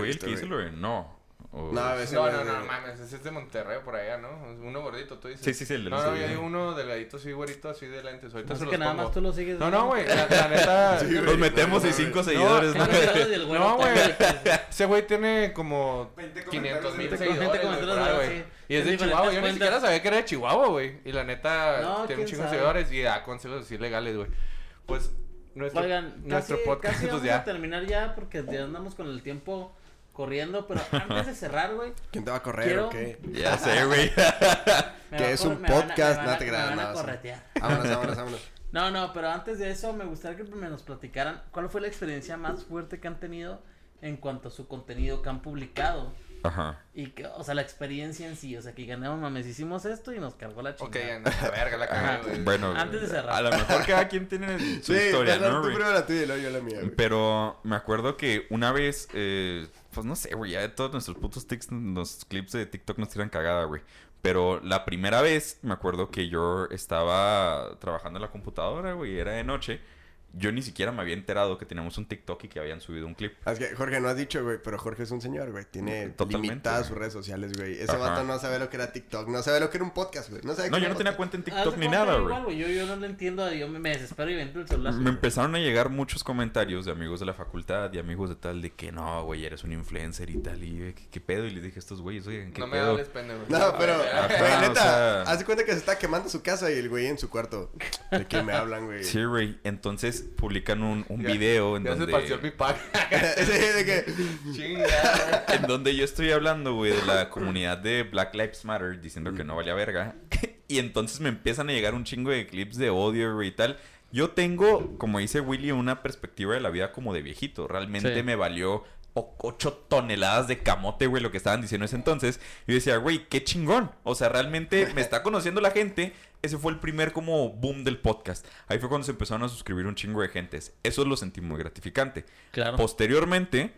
lo de no? O- No, ese No, no, no, mames, ese es de Monterrey, por allá, ¿no? Uno gordito, tú dices. Sí, sí, sí, el de No, no, yo digo uno delgadito, así, güerito, así de lentes. Ahorita se que los nada pongo. más tú lo sigues. No, no, güey, la, la neta... Sí. Los metemos y cinco seguidores, ¿no? No, güey. Ese güey tiene como 20 500 mil seguidores. güey, sí. Y es de Chihuahua. Yo ni siquiera sabía que era de Chihuahua, güey. Y la neta No, tiene un chingo de seguidores y da consejos así legales, güey. Pues nuestro, Oigan, nuestro casi, podcast, casi pues vamos ya. a terminar ya porque ya andamos con el tiempo corriendo, pero antes de cerrar, güey, ¿Quién te va a correr Quiero- o qué? Ya sé, güey. Que es un podcast, no te me creas, van a no, sí. corretear. Vámonos, vámonos, vámonos. No, no, pero antes de eso me gustaría que me nos platicaran cuál fue la experiencia más fuerte que han tenido en cuanto a su contenido que han publicado. Ajá. Y que, o sea, la experiencia en sí, o sea, que ganamos, mames, hicimos esto y nos cargó la Ok, chingada. anda, la verga, la güey. Bueno, Antes de cerrar. a lo mejor cada quien tiene su Sí, historia, ¿no, tú primero la tuya y luego yo la mía, güey. Pero me acuerdo que una vez, eh, pues no sé, güey, ya de todos nuestros putos tics, los clips de TikTok nos tiran cagada, güey. Pero la primera vez me acuerdo que yo estaba trabajando en la computadora, güey, era de noche. Yo ni siquiera me había enterado que teníamos un TikTok y que habían subido un clip. Es que Jorge no has dicho, güey, pero Jorge es un señor, güey. Tiene Totalmente, limitadas güey. sus redes sociales, güey. Ese Ajá. vato no sabe lo que era TikTok, no sabe lo que era un podcast, güey. No, sabe No, yo no tenía podcast. cuenta en de TikTok ni nada, güey. Yo, yo no lo entiendo, yo me, me desespero y me entro el celular. Me empezaron a llegar muchos comentarios de amigos de la facultad y amigos de tal de que no, güey, eres un influencer y tal. Y eh, ¿qué, qué pedo? Y les dije a estos güeyes, oigan, ¿qué No me pedo? hables, pendejo. No, pero, güey, o neta, sea- haz de cuenta que se está quemando su casa y el güey en su cuarto. ¿De qué me hablan, güey? Sí, güey. Entonces publican un, un Ya- video en Ya donde... partió el pipac. sí, de que... Chinga. en donde yo estoy hablando, güey, de la comunidad de Black Lives Matter diciendo que no valía verga. y entonces me empiezan a llegar un chingo de clips de odio, güey, y tal. Yo tengo, como dice Willy, una perspectiva de la vida como de viejito. Realmente Sí. me valió o- ocho toneladas de camote, güey, lo que estaban diciendo en ese entonces. Y yo decía, güey, qué chingón. O sea, realmente me está conociendo la gente. Ese fue el primer como boom del podcast. Ahí fue cuando se empezaron a suscribir un chingo de gentes. Eso lo sentí muy gratificante. Claro. Posteriormente,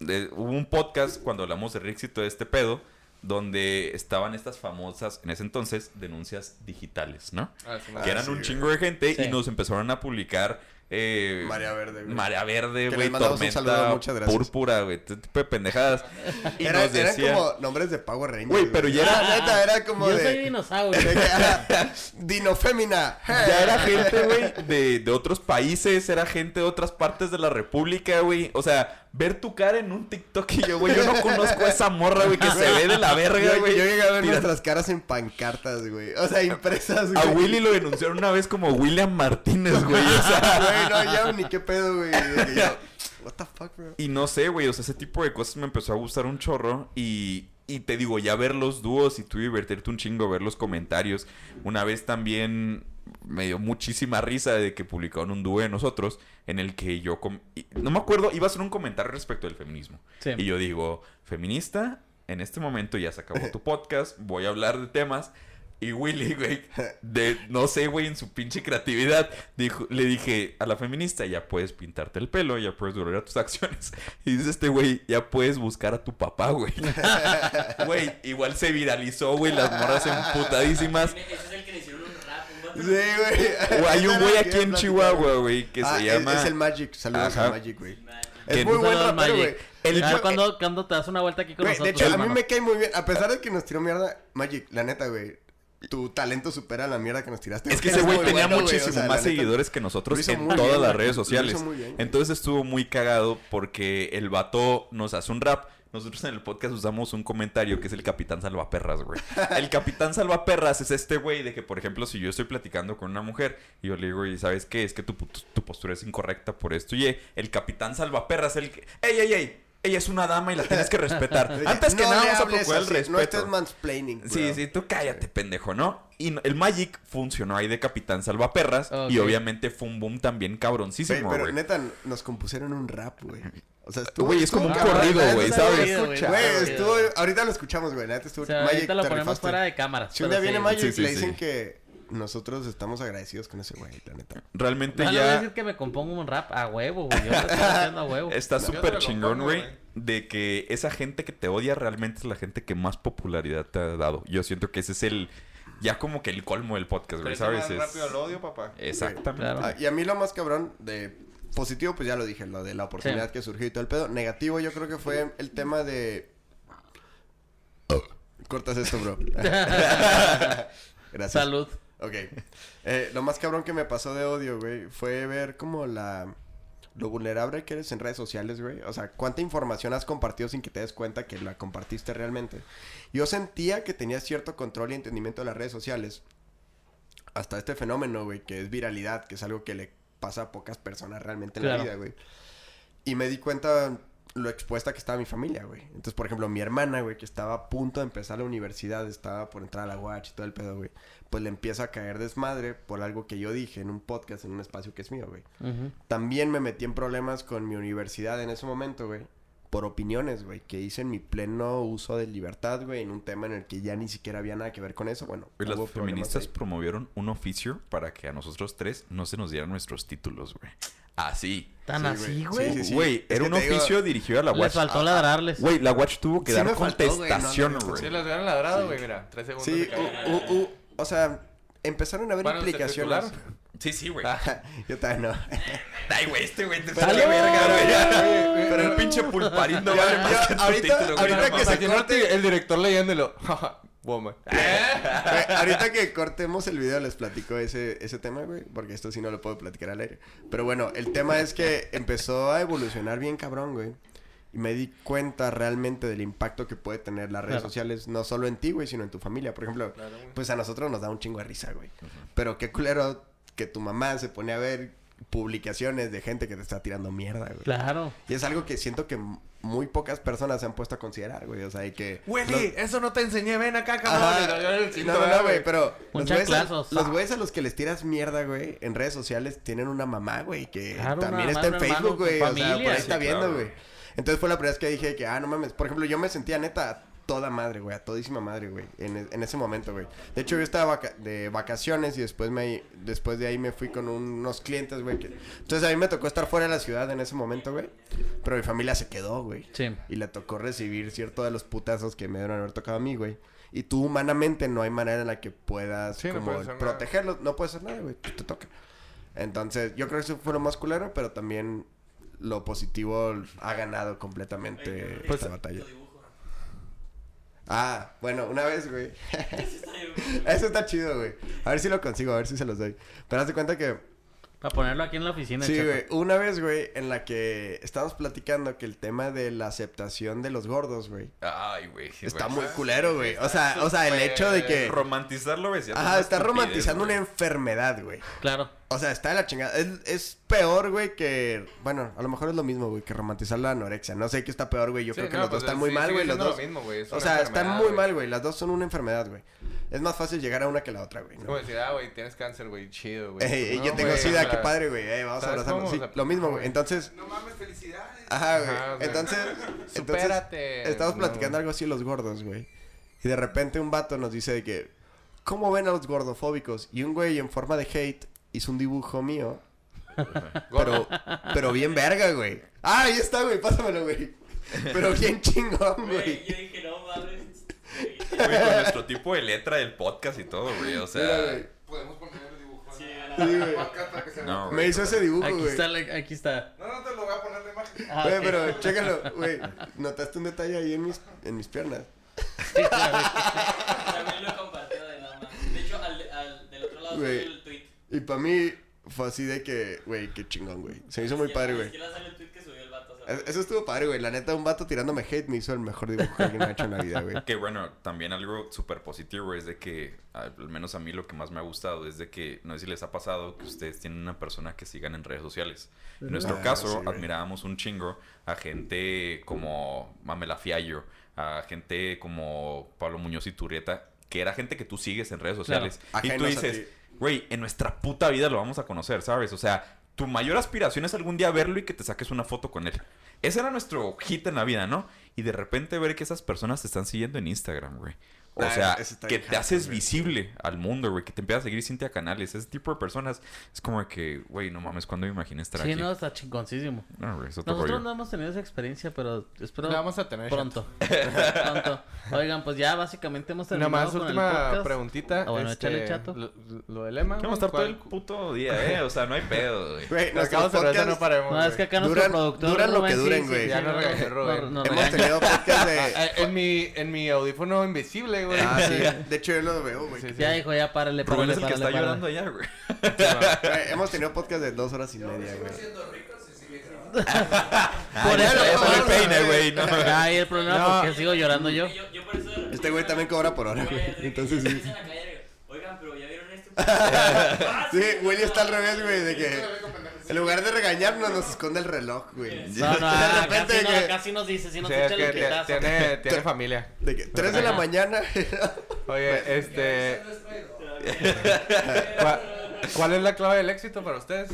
de- hubo un podcast cuando hablamos de Rix y todo este pedo, donde estaban estas famosas, en ese entonces, denuncias digitales, ¿no? Ah, sí, que Ah, eran sí, un chingo de gente Sí. y nos empezaron a publicar eh, Marea verde, güey. Marea verde, Que güey, mandamos un tormenta, saludo, muchas gracias. púrpura, güey, este tipo de pendejadas. Y Era- nos eran como nombres de Power Rangers. Güey, pero ya era- Ah, neta, era como Yo de... soy dinosaurio. Dinofémina. Ya era gente, güey, de, de otros países, era gente de otras partes de la república, güey. O sea, ver tu cara en un TikTok y yo, güey, yo no conozco a esa morra, güey, que se ve de la verga, güey. yo llegué a ver Tira- nuestras caras en pancartas, güey. O sea, impresas, güey. A Willy lo denunciaron una vez como William Martínez, güey. O sea, Güey, no, ya ni qué pedo, güey. Yo, What the fuck, bro. y no sé, güey, o sea, ese tipo de cosas me empezó a gustar un chorro y... Y te digo, ya ver los dúos y tú divertirte un chingo, ver los comentarios. Una vez también me dio muchísima risa de que publicaron un dúo de nosotros en el que yo... com- y- No me acuerdo, iba a hacer un comentario respecto del feminismo. Sí. Y yo digo, feminista, en este momento ya se acabó tu podcast, voy a hablar de temas. Y Willy, güey, de, no sé, güey, en su pinche creatividad, dijo, le dije a la feminista, ya puedes pintarte el pelo, ya puedes a tus acciones. Y dice este güey, ya puedes buscar a tu papá, güey. Güey, igual se viralizó, güey, las morras emputadísimas. Ese es el que le hicieron un rap, un. Sí, güey. O hay un güey aquí en. Chihuahua, güey, que Ah, se es- llama... Es el Magic. Saludos Ajá. al Magic, güey. Es muy buen rapero, Magic. güey. El- Ah, yo- cuando, cuando te das una vuelta aquí con de nosotros, hecho, a mí me cae muy bien. A pesar de que nos tiró mierda, Magic, la neta, güey. Tu talento supera la mierda que nos tiraste. Es que ese güey tenía bueno, o sea, más seguidores que nosotros en todas bien, las redes sociales. muy bien. Entonces estuvo muy cagado porque el vato nos hace un rap. Nosotros en el podcast usamos un comentario que es el Capitán Salvaperras, güey. El Capitán Salvaperras es este güey de que, por ejemplo, si yo estoy platicando con una mujer y yo le digo, ¿y sabes qué? Es que tu, tu, tu postura es incorrecta por esto y el Capitán Salvaperras es el que... ¡Ey, ey, ey! Ella es una dama y la tienes que respetar. Antes que No nada vamos a procurar el respeto. No estés mansplaining, bro. Sí, sí, tú cállate, pendejo, ¿no? Y el Magic funcionó ahí de Capitán Salvaperras y Ok. obviamente fue un boom también Güey, cabroncísimo, pero güey. neta, nos compusieron un rap, güey. O sea, estuvo... Güey, es como un corrido, güey, ¿sabes? Güey. Estuvo... Ahorita lo escuchamos, güey. Neta estuvo... O sea, Magic, ahorita lo ponemos rifaste. fuera de cámaras. Si un pero día viene sí. Magic, Sí, sí, le sí. dicen que nosotros estamos agradecidos con ese güey, la neta. Realmente No, no voy a ya decir que me compongo un rap a huevo, güey. Yo lo estoy haciendo a huevo. está súper chingón, güey, de que esa gente que te odia realmente es la gente que más popularidad te ha dado. Yo siento que ese es el... Ya como que el colmo del podcast, güey, ¿sabes? más Es- rápido el odio, papá. Exactamente. Claro. Ah, y a mí lo más cabrón de positivo, pues ya lo dije, lo de la oportunidad Sí. que surgió y todo el pedo. Negativo, yo creo que fue el tema de. Cortas esto, bro. Gracias. Salud. Ok. Eh, lo más cabrón que me pasó de odio, güey, fue ver como la... Lo vulnerable que eres en redes sociales, güey. O sea, cuánta información has compartido sin que te des cuenta que la compartiste realmente. Yo sentía que tenía cierto control y entendimiento de las redes sociales. Hasta este fenómeno, güey, que es viralidad, que es algo que le pasa a pocas personas realmente en Claro. la vida, güey. Y me di cuenta lo expuesta que estaba mi familia, güey. Entonces, por ejemplo, mi hermana, güey, que estaba a punto de empezar la universidad, estaba por entrar a la UACH y todo el pedo, güey. Pues le empieza a caer desmadre por algo que yo dije en un podcast, en un espacio que es mío, güey. También me metí en problemas con mi universidad en ese momento, güey. Por opiniones, güey, que hice en mi pleno uso de libertad, güey, en un tema en el que ya ni siquiera había nada que ver con eso. Bueno, Güey, las feministas ahí. promovieron un oficio para que a nosotros tres no se nos dieran nuestros títulos, güey. Así. ¿Tan Sí, así, güey. güey? Sí, sí, sí. Güey, era un digo- oficio dirigido a la Les Watch. faltó ladrarles. Güey, la Watch tuvo que Sí dar faltó, güey, no, contestación, no. Sí, les hubieran ladrado, güey, mira. Tres segundos. Sí, de caída. u- u- u- o sea, empezaron a haber implicaciones. Sí, sí, güey. Yo también no. Ay, güey, este güey te sale verga, güey. Pero el pinche pulparín no vale más que ahorita- título, güey. ahorita que se Imagínate el director leyéndolo. Woman. Güey, ahorita que cortemos el video les platico ese, ese tema, güey, porque esto sí no lo puedo platicar al aire. Pero bueno, el tema es que empezó a evolucionar bien cabrón, güey. Y me di cuenta realmente del impacto que puede tener las redes Claro. sociales, no solo en ti, güey, sino en tu familia. Por ejemplo, Claro, güey. pues a nosotros nos da un chingo de risa, güey. Pero qué culero que tu mamá se pone a ver publicaciones de gente que te está tirando mierda, güey. Claro. Y es algo que siento que muy pocas personas se han puesto a considerar, güey. O sea, y que... Willy, eso no te enseñé, ven acá, cabrón. No, no, no, güey. güey, pero los güeyes, a, los a los que les tiras mierda, güey, en redes sociales tienen una mamá, güey, que Claro, también está en Facebook, güey, o sea, por ahí Sí, está viendo, claro. Entonces fue la primera vez que dije que, ah, no mames, por ejemplo, yo me sentía neta a toda madre, güey, a todísima madre, güey, en, e- en ese momento, güey. De hecho, yo estaba vaca- de vacaciones y después me después de ahí me fui con un- unos clientes, güey, que... Entonces a mí me tocó estar fuera de la ciudad en ese momento, güey, pero mi familia se quedó, güey. Sí. Y le tocó recibir cierto de los putazos que me dieron haber tocado a mí, güey. Y tú humanamente no hay manera en la que puedas Sí, no como protegerlos. No puedes hacer nada, güey. Te toca. Entonces, yo creo que eso fue lo más culero, pero también lo positivo ha ganado completamente Pues, esta batalla. Ah, bueno, una vez, güey. Eso está chido, güey. A ver si lo consigo, a ver si se los doy. Pero haz de cuenta que Para ponerlo aquí en la oficina. Sí, güey. Una vez, güey, en la que estábamos platicando que el tema de la aceptación de los gordos, güey. Ay, güey. sí, Está güey. muy culero, güey. O sea, o sea, el hecho de que... Romantizarlo, güey. sí, es Ajá, está romantizando güey. una enfermedad, güey. Claro. O sea, está de la chingada. Es, es peor, güey, que... Bueno, a lo mejor es lo mismo, güey, que romantizar la anorexia. No sé qué está peor, güey. Yo Sí, creo que no, los dos pues, están muy sí, mal, güey. Los dos... lo mismo, güey, es O sea, están muy güey. mal, güey. Las dos son una enfermedad, güey. Es más fácil llegar a una que la otra, güey. ¿no? como decir, ah, güey, tienes cáncer, güey, chido, güey. Ey, No, yo tengo güey, sida, qué padre, güey. Eh, vamos a ¿sabes abrazarnos. Sí, lo mismo, güey. Entonces... No mames, felicidades. Ajá, güey. Ajá, entonces, supérate. Estamos platicando algo así los gordos, güey. Y de repente un vato nos dice de que, ¿cómo ven a los gordofóbicos? Y un güey en forma de hate hizo un dibujo mío. pero, pero bien verga, güey. Ah, ahí está, güey, pásamelo, güey. Pero bien chingón, Güey, yo dije, no mames. Güey, con nuestro tipo de letra del podcast y todo, güey. O Mira, sea. güey. Podemos poner el dibujo Sí, Sí, la güey. podcast para que se No. Me hizo ese dibujo, Aquí güey. está, la- aquí está. No, no te lo voy a poner la imagen. Ah, Güey, ok. pero chécalo, güey. ¿Notaste un detalle ahí en mis, en mis piernas? También lo he compartido de nada más. De hecho, al, al del otro lado Güey. Y para mí fue así de que, güey, qué chingón, güey. Se me hizo muy padre, güey. Eso estuvo padre, güey. La neta, un vato tirándome hate me hizo el mejor dibujo que alguien me ha hecho en la vida, güey. Que bueno, también algo súper positivo güey, es de que, al menos a mí lo que más me ha gustado es de que, no sé si les ha pasado, que ustedes tienen una persona que sigan en redes sociales. En nuestro Ah, caso, sí, admirábamos un chingo a gente como Mamela Fiallo, a gente como Pablo Muñoz y Turrieta, que era gente que tú sigues en redes sociales. Y tú dices, ti. Güey, en nuestra puta vida lo vamos a conocer, ¿sabes? O sea, tu mayor aspiración es algún día verlo y que te saques una foto con él. Ese era nuestro hit en la vida, ¿no? Y de repente ver que esas personas te están siguiendo en Instagram, güey. O Ah, sea, que te haces visible al mundo, güey. Que te empiezas a seguir Cintia Canales. Ese tipo de personas es como que, güey, no mames, ¿cuándo me imaginé estar Sí, aquí? no, está chingoncísimo. No, güey, Nosotros rollo. no hemos tenido esa experiencia, pero espero La vamos a tener. pronto. pronto. Oigan, pues ya básicamente hemos Nada terminado más, con el última podcast. preguntita. Ah, bueno, este, échale, chato. Lo, lo del lema. Vamos a estar todo el puto día, ¿eh? O sea, no hay pedo, güey. Güey, Nos acabamos de no paremos. No, es que acá nuestro Duran- productor duran lo que sí, duren, sí, güey. sí, Ya no, Rubén. no, Hemos tenido podcast de... En, mi, en mi audífono invisible, güey. Ah, sí. De hecho, yo lo veo, güey. Sí, sí. Ya dijo, ya párale, Rubén párale, es el que párale, está párale. llorando allá, güey. Güey, Hemos tenido podcast de dos horas y media, güey. Por Ah, ya eso, le por pone eso. peine, güey. No. Ahí el problema No. porque sigo llorando yo. Yo, yo por eso. de repente Este güey también cobra por hora, Güey, que Entonces sí. empiezan a callar y digo, Oigan, pero ya vieron esto. Ah, Sí, Willy está al revés, güey, de que en lugar de regañarnos nos esconde el reloj, güey. No, no, de ah, repente casi, no, que- casi nos dice, si nos Sí, echa que el tiene, tiene familia. De que 3 de la mañana. Oye, este. Eso no es traído. ¿cuál, cuál es la clave del éxito para ustedes?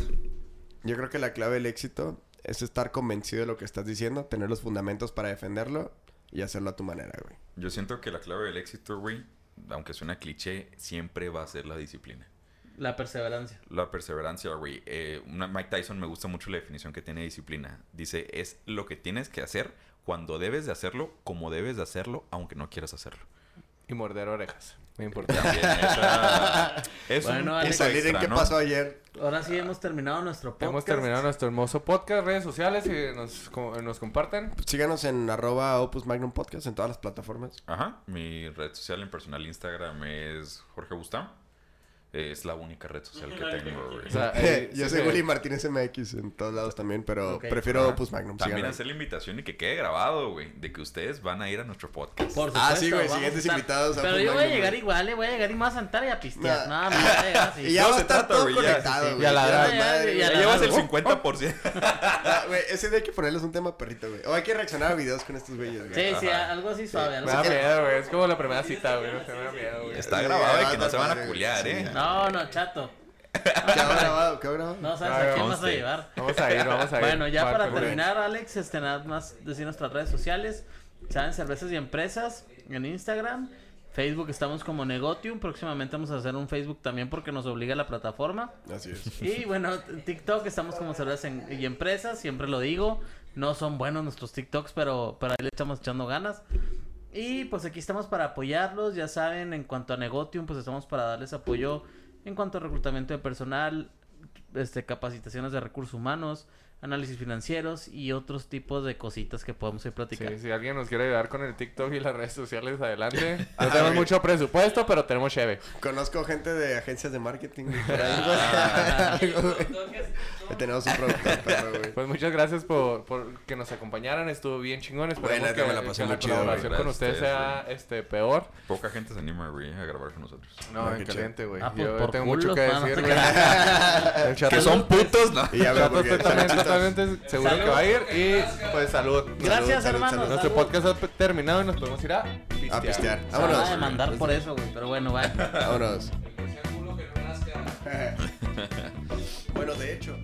Yo creo que la clave del éxito es estar convencido de lo que estás diciendo, tener los fundamentos para defenderlo y hacerlo a tu manera, güey. Yo siento que la clave del éxito, güey, aunque suena cliché, siempre va a ser la disciplina. La perseverancia. La perseverancia, güey. Eh, una- Mike Tyson me gusta mucho la definición que tiene de disciplina. Dice, es lo que tienes que hacer cuando debes de hacerlo, como debes de hacerlo, aunque no quieras hacerlo. Y morder orejas. Muy importante. También esa- es Bueno, un Alex. Y salir en qué ¿no? pasó ayer. ahora sí hemos terminado nuestro podcast. Hemos terminado nuestro hermoso podcast, redes sociales y nos, nos comparten. Síganos en arroba Opus Magnum Podcast en todas las plataformas. Ajá, mi red social en personal Instagram es Jorge Es la única red social que tengo, güey. O sea, eh, Yo sí, soy. Willy Martínez MX en todos lados también, pero prefiero Ajá. Opus Magnum. También hacer la invitación y que quede grabado, güey, de que ustedes van a ir a nuestro podcast. Por Ah, supuesto, sí, güey, siguientes estar- invitados a Pero yo voy a llegar igual, eh, voy a llegar y me voy a sentar y a pistear. Nah. No, no, voy a llegar así. Y ya Todo va a estar todo güey, ya, conectado, sí, sí. güey. Y a la Ya gran la madre, ya llevas el Uh. 50%. Ah, güey, ese día hay que ponerles un tema perrito, güey. O hay que reaccionar a videos con estos güeyes, güey. Sí, sí, algo así suave. Me da miedo, güey. Es como la primera cita, güey. No sé, me da miedo, güey. Está grabado y que no se van a culiar. ¿eh? No, no, chato. Quedó grabado, quedó grabado. No sabes Ay, a quién vamos vas a a- llevar. Vamos a ir, vamos a ir. Bueno, ya para Marco, terminar, Alex, este, nada más decir nuestras redes sociales. Saben, cervezas y empresas en Instagram. Facebook estamos como Negotium. Próximamente vamos a hacer un Facebook también porque nos obliga la plataforma. Así es. Y bueno, TikTok estamos como cervezas en- y empresas, siempre lo digo. No son buenos nuestros TikToks, pero, pero ahí le estamos echando ganas. Y pues aquí estamos para apoyarlos, ya saben, en cuanto a Negotium, pues estamos para darles apoyo en cuanto a reclutamiento de personal, este, capacitaciones de recursos humanos, análisis financieros y otros tipos de cositas que podemos ir platicando. Sí, si alguien nos quiere ayudar con el TikTok y las redes sociales, adelante. No tenemos mucho presupuesto, pero tenemos cheve. Conozco gente de agencias de marketing. Ah. tenemos un güey. Pues muchas gracias por, por que nos acompañaron. Estuvo bien chingón. Esperemos Bueno, que, me la pasé que muy chido, colaboración con ustedes sea este, peor. Poca gente se anima, güey, a grabar con nosotros. No, No, en qué caliente, güey. Ah, pues, Yo por tengo culos, mucho que decir, güey. Que son putos, ¿no? Y ya veo Chato totalmente seguro Salud. que va a ir. Y pues salud. Gracias, salud, hermanos. salud. Nuestro podcast ha terminado y nos podemos ir a pistear. A pistear. Se van a Vámonos. demandar por eso, güey, pero bueno, va. Vámonos. El culo que no nazca. bueno, de hecho.